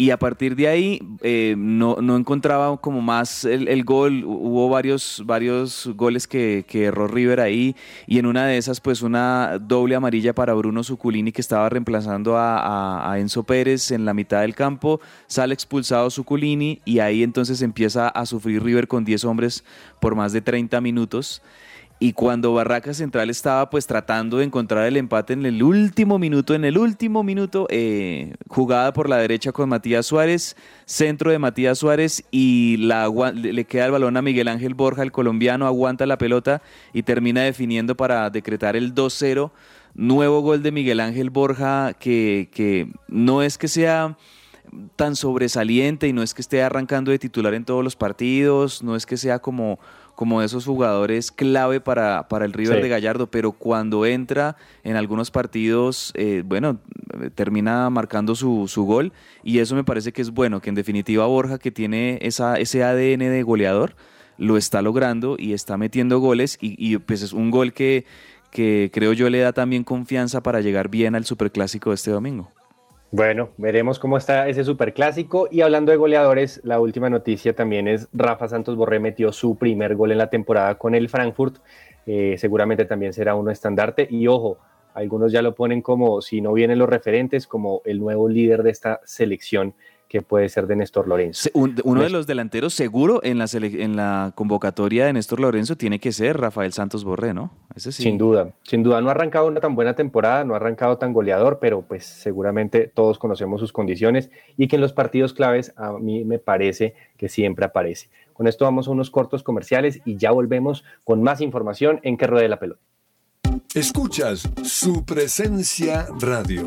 Y a partir de ahí eh, no, no encontraba como más el, el gol. Hubo varios, varios goles que, que erró River ahí. Y en una de esas, pues una doble amarilla para Bruno Zuculini, que estaba reemplazando a, Enzo Pérez en la mitad del campo. Sale expulsado Zuculini y ahí entonces empieza a sufrir River con 10 hombres por más de 30 minutos. Y cuando Barraca Central estaba pues tratando de encontrar el empate en el último minuto, en el último minuto, eh, jugada por la derecha con Matías Suárez, centro de Matías Suárez y le queda el balón a Miguel Ángel Borja, el colombiano, aguanta la pelota y termina definiendo para decretar el 2-0. Nuevo gol de Miguel Ángel Borja que no es que sea tan sobresaliente y no es que esté arrancando de titular en todos los partidos, no es que sea como, como de esos jugadores clave para, para el River Sí. de Gallardo, pero cuando entra en algunos partidos, eh, bueno, termina marcando su, su gol y eso me parece que es bueno, que en definitiva Borja, que tiene esa, ese ADN de goleador, lo está logrando y está metiendo goles y, y, pues es un gol que, que creo yo le da también confianza para llegar bien al Superclásico de este domingo. Bueno, veremos cómo está ese superclásico. Y hablando de goleadores, la última noticia también es Rafa Santos Borré metió su primer gol en la temporada con el Frankfurt. Eh, seguramente también será uno estandarte. Y ojo, algunos ya lo ponen como, si no vienen los referentes, como el nuevo líder de esta selección que puede ser de Néstor Lorenzo. Uno de los delanteros seguro en la, sele- en la convocatoria de Néstor Lorenzo tiene que ser Rafael Santos Borré, ¿no? Ese sí. Sin duda, sin duda no ha arrancado una tan buena temporada, no ha arrancado tan goleador, pero pues seguramente todos conocemos sus condiciones y que en los partidos claves a mí me parece que siempre aparece. Con esto vamos a unos cortos comerciales y ya volvemos con más información en que ruede la pelota. Escuchas su presencia radio.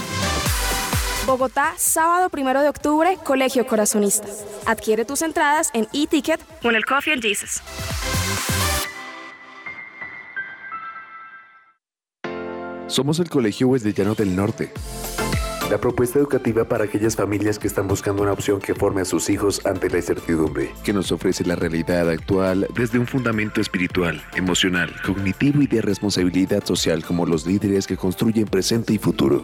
Bogotá, sábado primero de octubre, Colegio Corazonista. Adquiere tus entradas en e-ticket con el Coffee and Jesus. Somos el Colegio Wesleyano del Norte. La propuesta educativa para aquellas familias que están buscando una opción que forme a sus hijos ante la incertidumbre, que nos ofrece la realidad actual desde un fundamento espiritual, emocional, cognitivo y de responsabilidad social como los líderes que construyen presente y futuro.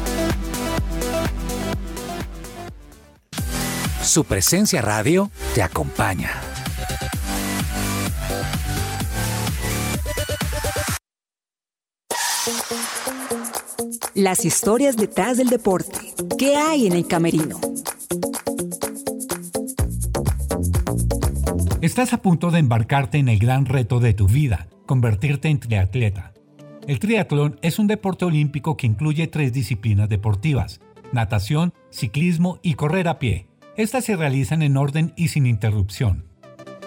Su presencia radio te acompaña. Las historias detrás del deporte. ¿Qué hay en el camerino? Estás a punto de embarcarte en el gran reto de tu vida, convertirte en triatleta. El triatlón es un deporte olímpico que incluye tres disciplinas deportivas, natación, ciclismo y correr a pie. Estas se realizan en orden y sin interrupción.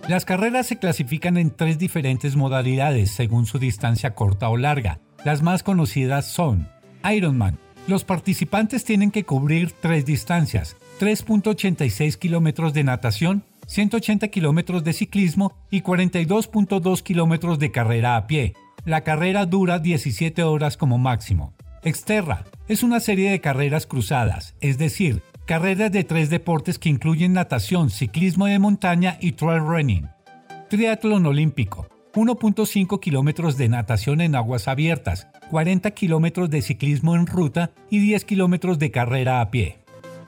Las carreras se clasifican en tres diferentes modalidades según su distancia corta o larga. Las más conocidas son Ironman. Los participantes tienen que cubrir tres distancias, 3.86 kilómetros de natación, 180 kilómetros de ciclismo y 42.2 kilómetros de carrera a pie. La carrera dura 17 horas como máximo. Exterra es una serie de carreras cruzadas, es decir, carreras de tres deportes que incluyen natación, ciclismo de montaña y trail running. Triatlón olímpico, 1.5 kilómetros de natación en aguas abiertas, 40 kilómetros de ciclismo en ruta y 10 kilómetros de carrera a pie.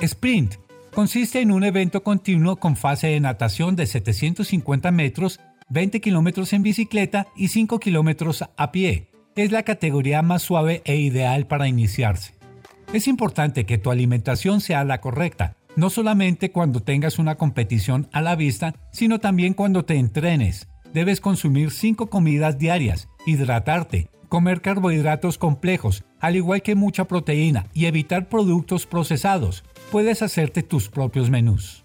Sprint consiste en un evento continuo con fase de natación de 750 metros, 20 kilómetros en bicicleta y 5 kilómetros a pie. Es la categoría más suave e ideal para iniciarse. Es importante que tu alimentación sea la correcta, no solamente cuando tengas una competición a la vista, sino también cuando te entrenes. Debes consumir 5 comidas diarias, hidratarte, comer carbohidratos complejos, al igual que mucha proteína, y evitar productos procesados. Puedes hacerte tus propios menús.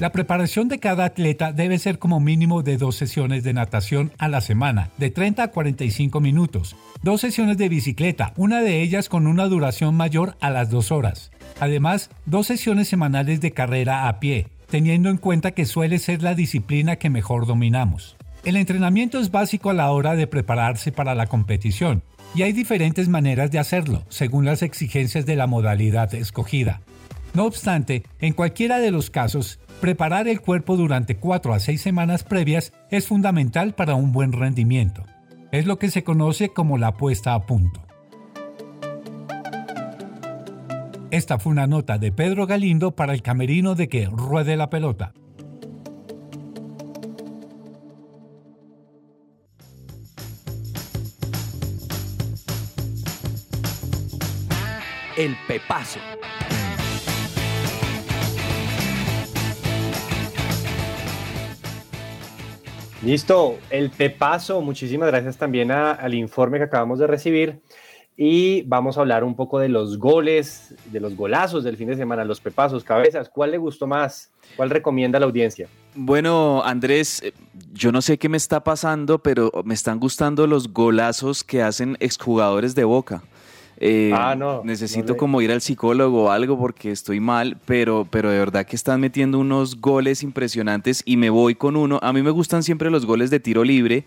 La preparación de cada atleta debe ser como mínimo de dos sesiones de natación a la semana, de 30 a 45 minutos, dos sesiones de bicicleta, una de ellas con una duración mayor a las dos horas. Además, dos sesiones semanales de carrera a pie, teniendo en cuenta que suele ser la disciplina que mejor dominamos. El entrenamiento es básico a la hora de prepararse para la competición, y hay diferentes maneras de hacerlo, según las exigencias de la modalidad escogida. No obstante, en cualquiera de los casos, preparar el cuerpo durante 4 a 6 semanas previas es fundamental para un buen rendimiento. Es lo que se conoce como la puesta a punto. Esta fue una nota de Pedro Galindo para el camerino de que ruede la pelota. El pepazo. Listo, el pepazo. Muchísimas gracias también a- al informe que acabamos de recibir. Y vamos a hablar un poco de los goles, de los golazos del fin de semana, los pepazos, cabezas. ¿Cuál le gustó más? ¿Cuál recomienda a la audiencia? Bueno, Andrés, eh, yo no sé qué me está pasando, pero me están gustando los golazos que hacen exjugadores de Boca. Eh, Ah, no, necesito no le- como ir al psicólogo o algo porque estoy mal, pero, pero de verdad que están metiendo unos goles impresionantes y me voy con uno. A mí me gustan siempre los goles de tiro libre.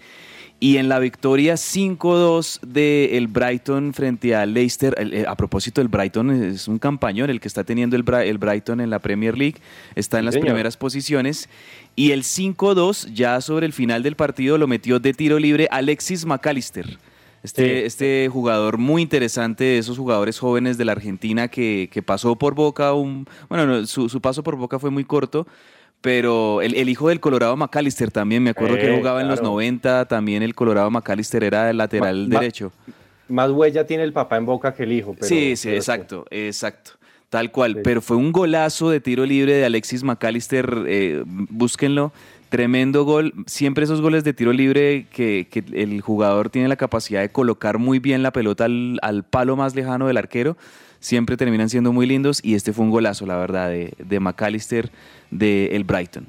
Y en la victoria 5-2 del Brighton frente al Leicester, el- el- a propósito, el Brighton es un campañón el que está teniendo el, el Brighton en la Premier League, está en las señor. primeras posiciones. Y el 5-2, ya sobre el final del partido, lo metió de tiro libre Alexis McAllister. Este, Sí. este jugador muy interesante, de esos jugadores jóvenes de la Argentina que, que pasó por Boca, un, bueno, no, su, su paso por Boca fue muy corto, pero el, el hijo del Colorado McAllister también, me acuerdo que Eh, jugaba en los claro. 90, también el Colorado McAllister era el lateral Ma- ma- derecho. Más huella tiene el papá en boca que el hijo. pero- sí, sí, pero exacto, exacto. Tal cual, pero fue un golazo de tiro libre de Alexis McAllister, eh, búsquenlo, tremendo gol, siempre esos goles de tiro libre que, que el jugador tiene la capacidad de colocar muy bien la pelota al, al palo más lejano del arquero, siempre terminan siendo muy lindos y este fue un golazo, la verdad, de, de McAllister del Brighton.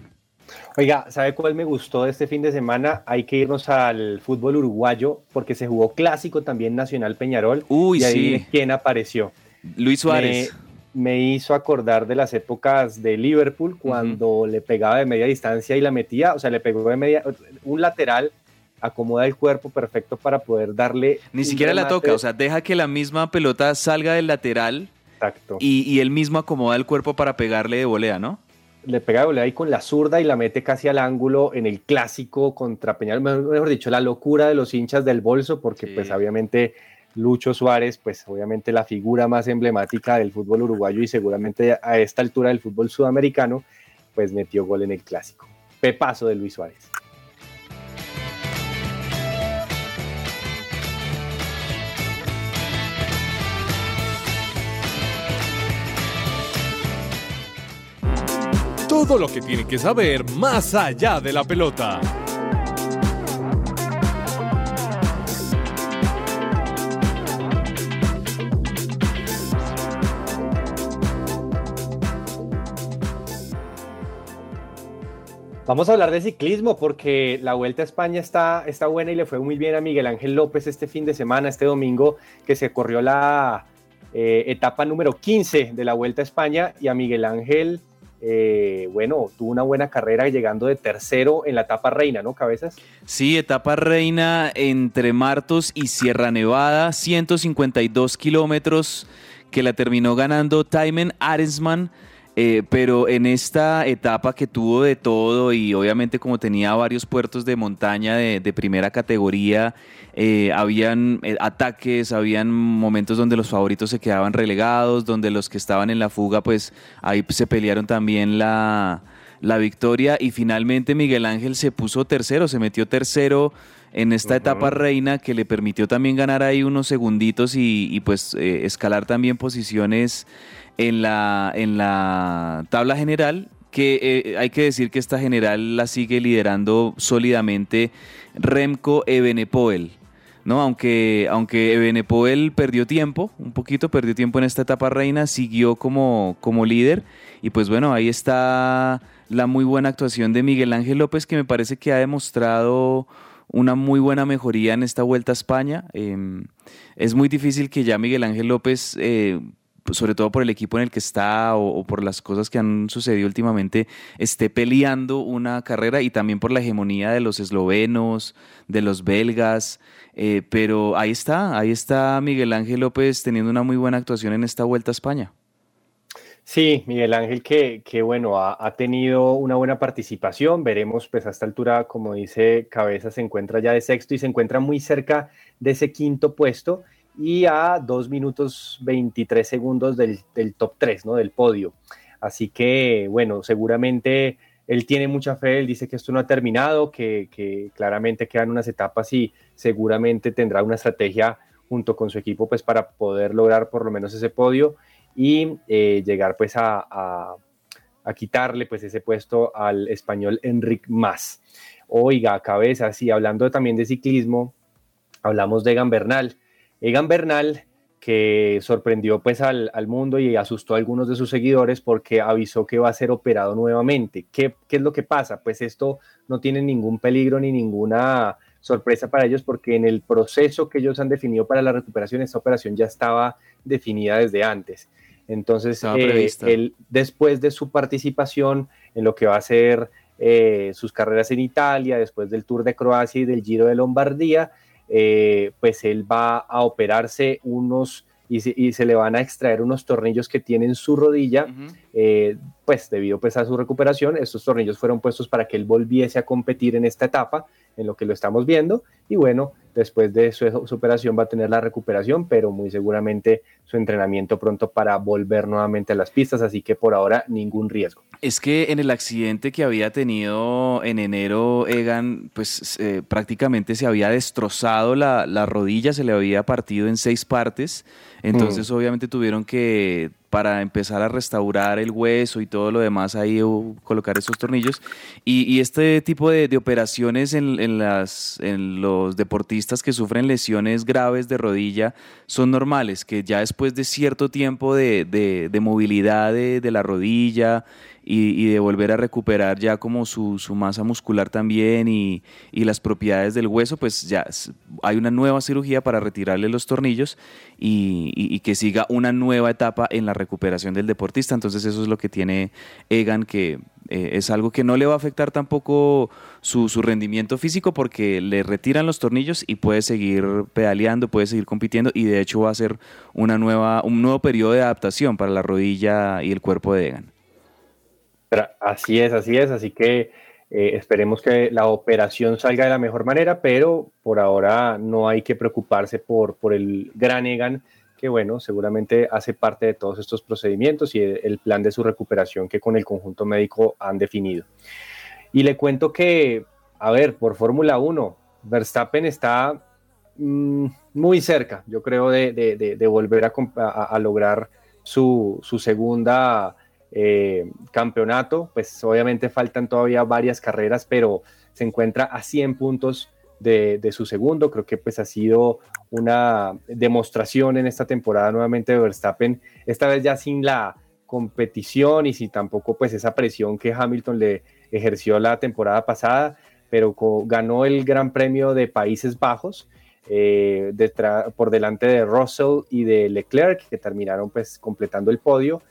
Oiga, ¿sabe cuál me gustó de este fin de semana? Hay que irnos al fútbol uruguayo porque se jugó clásico también Nacional Peñarol. Uy, y ahí sí. quién apareció. Luis Suárez. Me, me hizo acordar de las épocas de Liverpool cuando le pegaba de media distancia y la metía, o sea, le pegó de media, un lateral acomoda el cuerpo perfecto para poder darle. Ni siquiera la toca, o sea, deja que la misma pelota salga del lateral Exacto. y, y él mismo acomoda el cuerpo para pegarle de volea, ¿no? le pega de volea ahí con la zurda y la mete casi al ángulo en el clásico contra Peñarol, mejor, mejor dicho, la locura de los hinchas del bolso, porque pues obviamente Lucho Suárez, pues obviamente la figura más emblemática del fútbol uruguayo y seguramente a esta altura del fútbol sudamericano, pues metió gol en el clásico. Pepazo de Luis Suárez. Todo lo que tiene que saber más allá de la pelota. Vamos a hablar de ciclismo porque la Vuelta a España está, está buena y le fue muy bien a Miguel Ángel López este fin de semana, este domingo, que se corrió la eh, etapa número 15 de la Vuelta a España y a Miguel Ángel, eh, bueno, tuvo una buena carrera llegando de tercero en la etapa reina, ¿no, Cabezas? Sí, etapa reina entre Martos y Sierra Nevada, 152 kilómetros que la terminó ganando Taimen Arensman. Eh, pero en esta etapa que tuvo de todo y obviamente como tenía varios puertos de montaña de, de primera categoría, eh, habían eh, ataques, habían momentos donde los favoritos se quedaban relegados, donde los que estaban en la fuga pues ahí se pelearon también la, la victoria. Y finalmente Miguel Ángel se puso tercero, se metió tercero en esta etapa reina que le permitió también ganar ahí unos segunditos y, y, pues eh, escalar también posiciones en la, en la tabla general que eh, hay que decir que esta general la sigue liderando sólidamente Remco Evenepoel. ¿no? Aunque, aunque Evenepoel perdió tiempo, un poquito perdió tiempo en esta etapa reina, siguió como, como líder. Y pues bueno, ahí está la muy buena actuación de Miguel Ángel López, que me parece que ha demostrado una muy buena mejoría en esta vuelta a España. Eh, es muy difícil que ya Miguel Ángel López, eh, sobre todo por el equipo en el que está o, por las cosas que han sucedido últimamente, esté peleando una carrera y también por la hegemonía de los eslovenos, de los belgas. Eh, pero ahí está, ahí está Miguel Ángel López teniendo una muy buena actuación en esta vuelta a España. Sí, Miguel Ángel, que, que bueno, ha, ha, tenido una buena participación. Veremos, pues a esta altura, como dice Cabeza, se encuentra ya de sexto y se encuentra muy cerca de ese quinto puesto y a 2 minutos 23 segundos del, del, top 3, ¿no? Del podio. Así que, bueno, seguramente él tiene mucha fe, él dice que esto no ha terminado, que, que claramente quedan unas etapas y seguramente tendrá una estrategia junto con su equipo, pues para poder lograr por lo menos ese podio y eh, llegar pues a, a, quitarle pues ese puesto al español Enric Mas. Oiga, cabeza, sí, hablando también de ciclismo, hablamos de Egan Bernal. Egan Bernal que sorprendió pues al, al, mundo y asustó a algunos de sus seguidores porque avisó que va a ser operado nuevamente. ¿Qué, ¿Qué, es lo que pasa? Pues esto no tiene ningún peligro ni ninguna sorpresa para ellos porque en el proceso que ellos han definido para la recuperación, esta operación ya estaba definida desde antes. Entonces, eh, él, después de su participación en lo que va a ser eh, sus carreras en Italia, después del Tour de Croacia y del Giro de Lombardía, eh, pues él va a operarse unos y se, le van a extraer unos tornillos que tienen su rodilla, eh, pues debido pues, a su recuperación, estos tornillos fueron puestos para que él volviese a competir en esta etapa, en lo que lo estamos viendo, y bueno, después de su, operación va a tener la recuperación, pero muy seguramente su entrenamiento pronto para volver nuevamente a las pistas, así que por ahora ningún riesgo. Es que en el accidente que había tenido en enero Egan, pues eh, prácticamente se había destrozado la, la rodilla, se le había partido en seis partes. Entonces, mm. obviamente tuvieron que, para empezar a restaurar el hueso y todo lo demás, ahí colocar esos tornillos. Y, este tipo de, operaciones en los deportistas que sufren lesiones graves de rodilla son normales, que ya después de cierto tiempo de, de movilidad de la rodilla, y, de volver a recuperar ya como su, masa muscular también y, las propiedades del hueso, pues ya hay una nueva cirugía para retirarle los tornillos y, que siga una nueva etapa en la recuperación del deportista. Entonces eso es lo que tiene Egan, que eh, es algo que no le va a afectar tampoco su, su, rendimiento físico porque le retiran los tornillos y puede seguir pedaleando, puede seguir compitiendo y de hecho va a ser una nueva, un nuevo periodo de adaptación para la rodilla y el cuerpo de Egan así es, así es, así que eh, esperemos que la operación salga de la mejor manera, pero por ahora no hay que preocuparse por, por el gran Egan, que bueno, seguramente hace parte de todos estos procedimientos y el, plan de su recuperación que con el conjunto médico han definido. Y le cuento que, a ver, por Fórmula 1, Verstappen está mm, muy cerca, yo creo, de, volver a, lograr su, su segunda eh, campeonato, pues obviamente faltan todavía varias carreras, pero se encuentra a 100 puntos de, su segundo. Creo que pues ha sido una demostración en esta temporada nuevamente de Verstappen, esta vez ya sin la competición y sin tampoco pues esa presión que Hamilton le ejerció la temporada pasada, pero ganó el Gran Premio de Países Bajos. Eh, por delante de Russell y de Leclerc, que terminaron pues completando el podio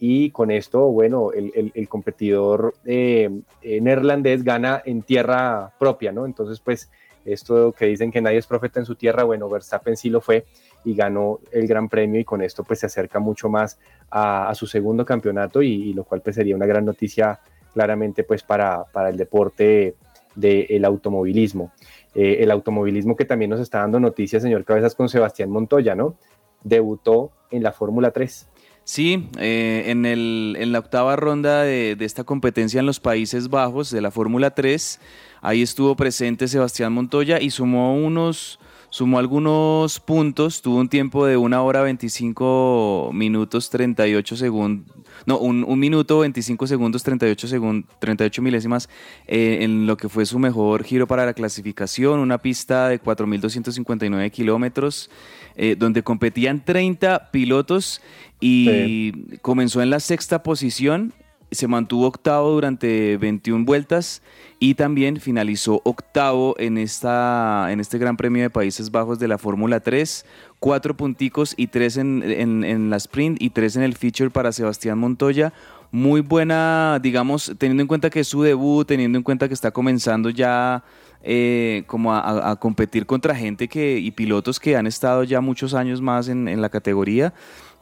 y con esto, bueno, el, competidor eh, eh, neerlandés gana en tierra propia, ¿no? Entonces, pues esto que dicen que nadie es profeta en su tierra, bueno, Verstappen sí lo fue y ganó el Gran Premio y con esto pues se acerca mucho más a, su segundo campeonato y, lo cual pues sería una gran noticia claramente pues para, para el deporte del automovilismo. Eh, el automovilismo que también nos está dando noticias, señor Cabezas, con Sebastián Montoya, ¿no? Debutó en la Fórmula 3. Sí, eh, en, el, en, la octava ronda de, de, esta competencia en los Países Bajos de la Fórmula 3, ahí estuvo presente Sebastián Montoya y sumó unos sumó algunos puntos, tuvo un tiempo de una hora 25 minutos 38 segundos, no, un, minuto 25 segundos 38, segundos, 38 milésimas eh, en lo que fue su mejor giro para la clasificación, una pista de 4.259 kilómetros, eh, donde competían 30 pilotos y comenzó en la sexta posición se mantuvo octavo durante 21 vueltas y también finalizó octavo en, esta, en este Gran Premio de Países Bajos de la Fórmula 3. Cuatro punticos y tres en, en, la sprint y tres en el feature para Sebastián Montoya. Muy buena, digamos, teniendo en cuenta que es su debut, teniendo en cuenta que está comenzando ya eh, como a, competir contra gente que, y pilotos que han estado ya muchos años más en, en la categoría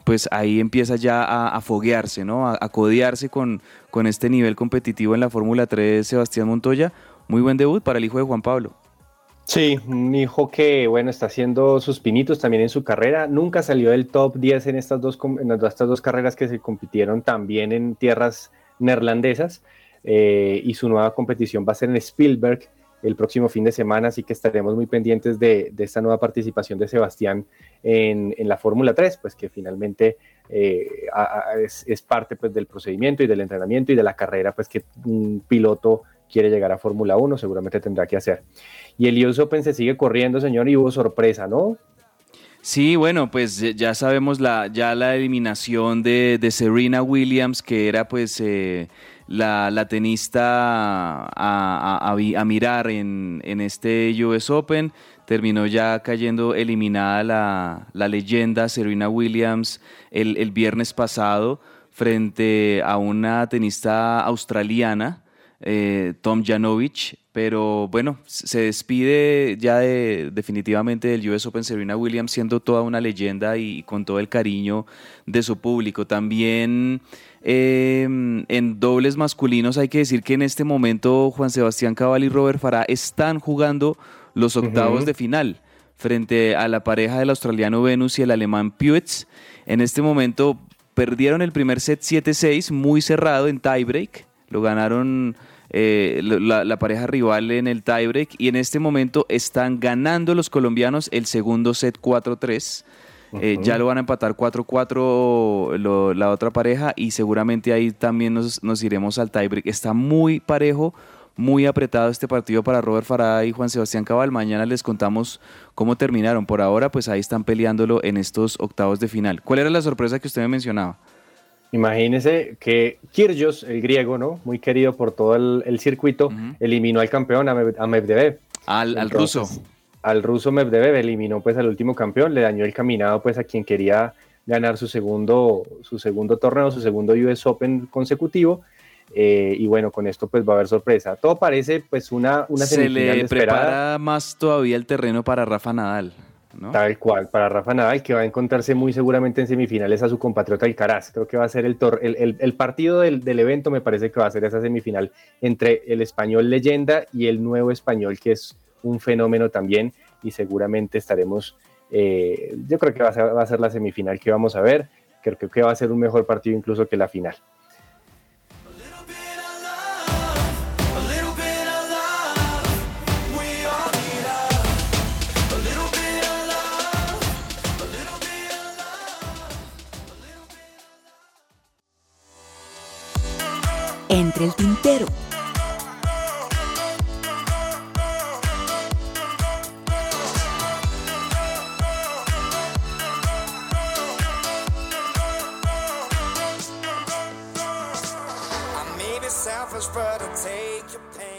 pues ahí empieza ya a, foguearse, ¿no? A, codearse con, con este nivel competitivo en la Fórmula 3 Sebastián Montoya. Muy buen debut para el hijo de Juan Pablo. Sí, un hijo que, bueno, está haciendo sus pinitos también en su carrera. Nunca salió del top 10 en estas dos, en estas dos carreras que se compitieron también en tierras neerlandesas. Eh, y su nueva competición va a ser en Spielberg, el próximo fin de semana, así que estaremos muy pendientes de, esta nueva participación de Sebastián en, la Fórmula 3, pues que finalmente eh, es, parte pues, del procedimiento y del entrenamiento y de la carrera pues que un piloto quiere llegar a Fórmula 1, seguramente tendrá que hacer. Y el US Open se sigue corriendo, señor, y hubo sorpresa, ¿no? Sí, bueno, pues ya sabemos la, ya la eliminación de, Serena Williams, que era pues... Eh, la, tenista a, mirar en, este US Open. Terminó ya cayendo eliminada la, la leyenda Serena Williams el, viernes pasado frente a una tenista australiana, eh, Tom Janovic. Pero bueno, se despide ya de- definitivamente del US Open Serena Williams siendo toda una leyenda y con todo el cariño de su público. También eh, en dobles masculinos hay que decir que en este momento Juan Sebastián Cabal y Robert Farah están jugando los octavos de final frente a la pareja del australiano Venus y el alemán Puetz. En este momento perdieron el primer set 7-6, muy cerrado en tiebreak. Lo ganaron eh, la pareja rival en el tiebreak y en este momento están ganando los colombianos el segundo set 4-3. Eh, ya lo van a empatar 4-4 lo- la otra pareja y seguramente ahí también nos, nos iremos al tiebreak. Está muy parejo, muy apretado este partido para Robert Farah y Juan Sebastián Cabal. Mañana les contamos cómo terminaron. Por ahora, pues ahí están peleándolo en estos octavos de final. ¿Cuál era la sorpresa que usted me mencionaba? Imagínese que Kyrgios, el griego, ¿no? Muy querido por todo el, el circuito, eliminó al campeón, a, Med- a Medvedev. Al, al ruso. Al ruso Medvedev eliminó pues al último campeón, le dañó el caminado pues a quien quería ganar su segundo, su segundo torneo, su segundo US Open consecutivo. eh, y bueno, con esto pues va a haber sorpresa. Todo parece pues una, una Se le esperada. prepara más todavía el terreno para Rafa Nadal. ¿no? Tal cual, para Rafa Nadal, que va a encontrarse muy seguramente en semifinales a su compatriota Alcaraz. Creo que va a ser el, tor- el, el- el partido del, del evento, me parece que va a ser esa semifinal entre el español leyenda y el nuevo español, que es un fenómeno también, y seguramente estaremos, eh, yo creo que va a, ser, va a ser la semifinal que vamos a ver, creo que va a ser un mejor partido incluso que la final. Entre el tintero.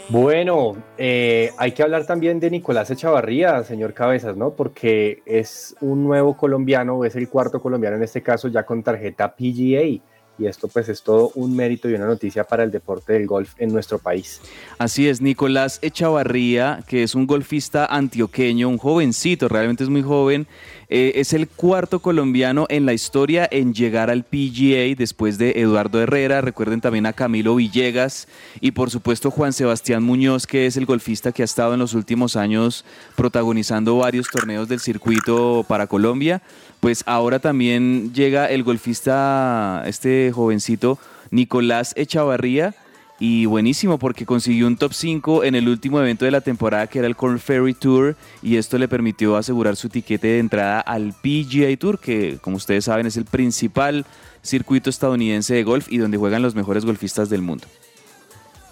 Bueno, eh, hay que hablar también de Nicolás Echavarría, señor Cabezas, ¿no? Porque es un nuevo colombiano, es el cuarto colombiano en este caso, ya con tarjeta PGA. Y esto pues es todo un mérito y una noticia para el deporte del golf en nuestro país. Así es, Nicolás Echavarría, que es un golfista antioqueño, un jovencito, realmente es muy joven, eh, es el cuarto colombiano en la historia en llegar al PGA después de Eduardo Herrera, recuerden también a Camilo Villegas y por supuesto Juan Sebastián Muñoz, que es el golfista que ha estado en los últimos años protagonizando varios torneos del circuito para Colombia. Pues ahora también llega el golfista, este jovencito, Nicolás Echavarría, y buenísimo porque consiguió un top 5 en el último evento de la temporada que era el Corn Ferry Tour y esto le permitió asegurar su tiquete de entrada al PGA Tour que como ustedes saben es el principal circuito estadounidense de golf y donde juegan los mejores golfistas del mundo.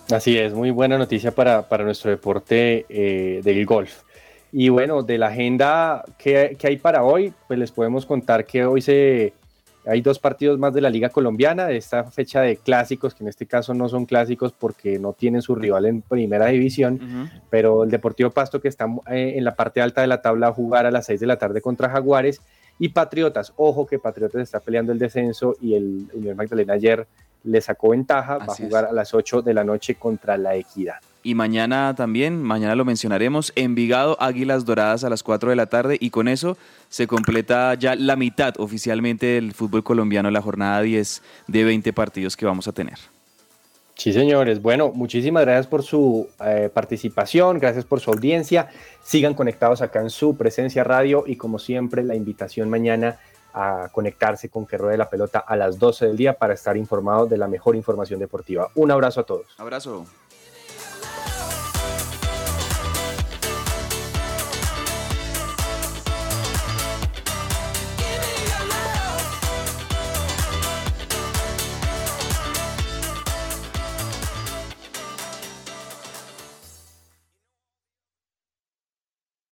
Así es, muy buena noticia para, para nuestro deporte eh, del golf. Y bueno, de la agenda que, que hay para hoy, pues les podemos contar que hoy se hay dos partidos más de la Liga Colombiana, de esta fecha de clásicos, que en este caso no son clásicos porque no tienen su rival en primera división, pero el Deportivo Pasto que está eh, en la parte alta de la tabla a jugar a las 6 de la tarde contra Jaguares y Patriotas, ojo que Patriotas está peleando el descenso y el Unión Magdalena ayer le sacó ventaja, va a es. jugar a las 8 de la noche contra la Equidad. Y mañana también, mañana lo mencionaremos, Envigado, Águilas Doradas a las 4 de la tarde y con eso se completa ya la mitad oficialmente del fútbol colombiano, la jornada 10 de 20 partidos que vamos a tener. Sí, señores. Bueno, muchísimas gracias por su eh, participación, gracias por su audiencia. Sigan conectados acá en su presencia radio y como siempre la invitación mañana a conectarse con Que Ruede la Pelota a las 12 del día para estar informados de la mejor información deportiva. Un abrazo a todos. Abrazo.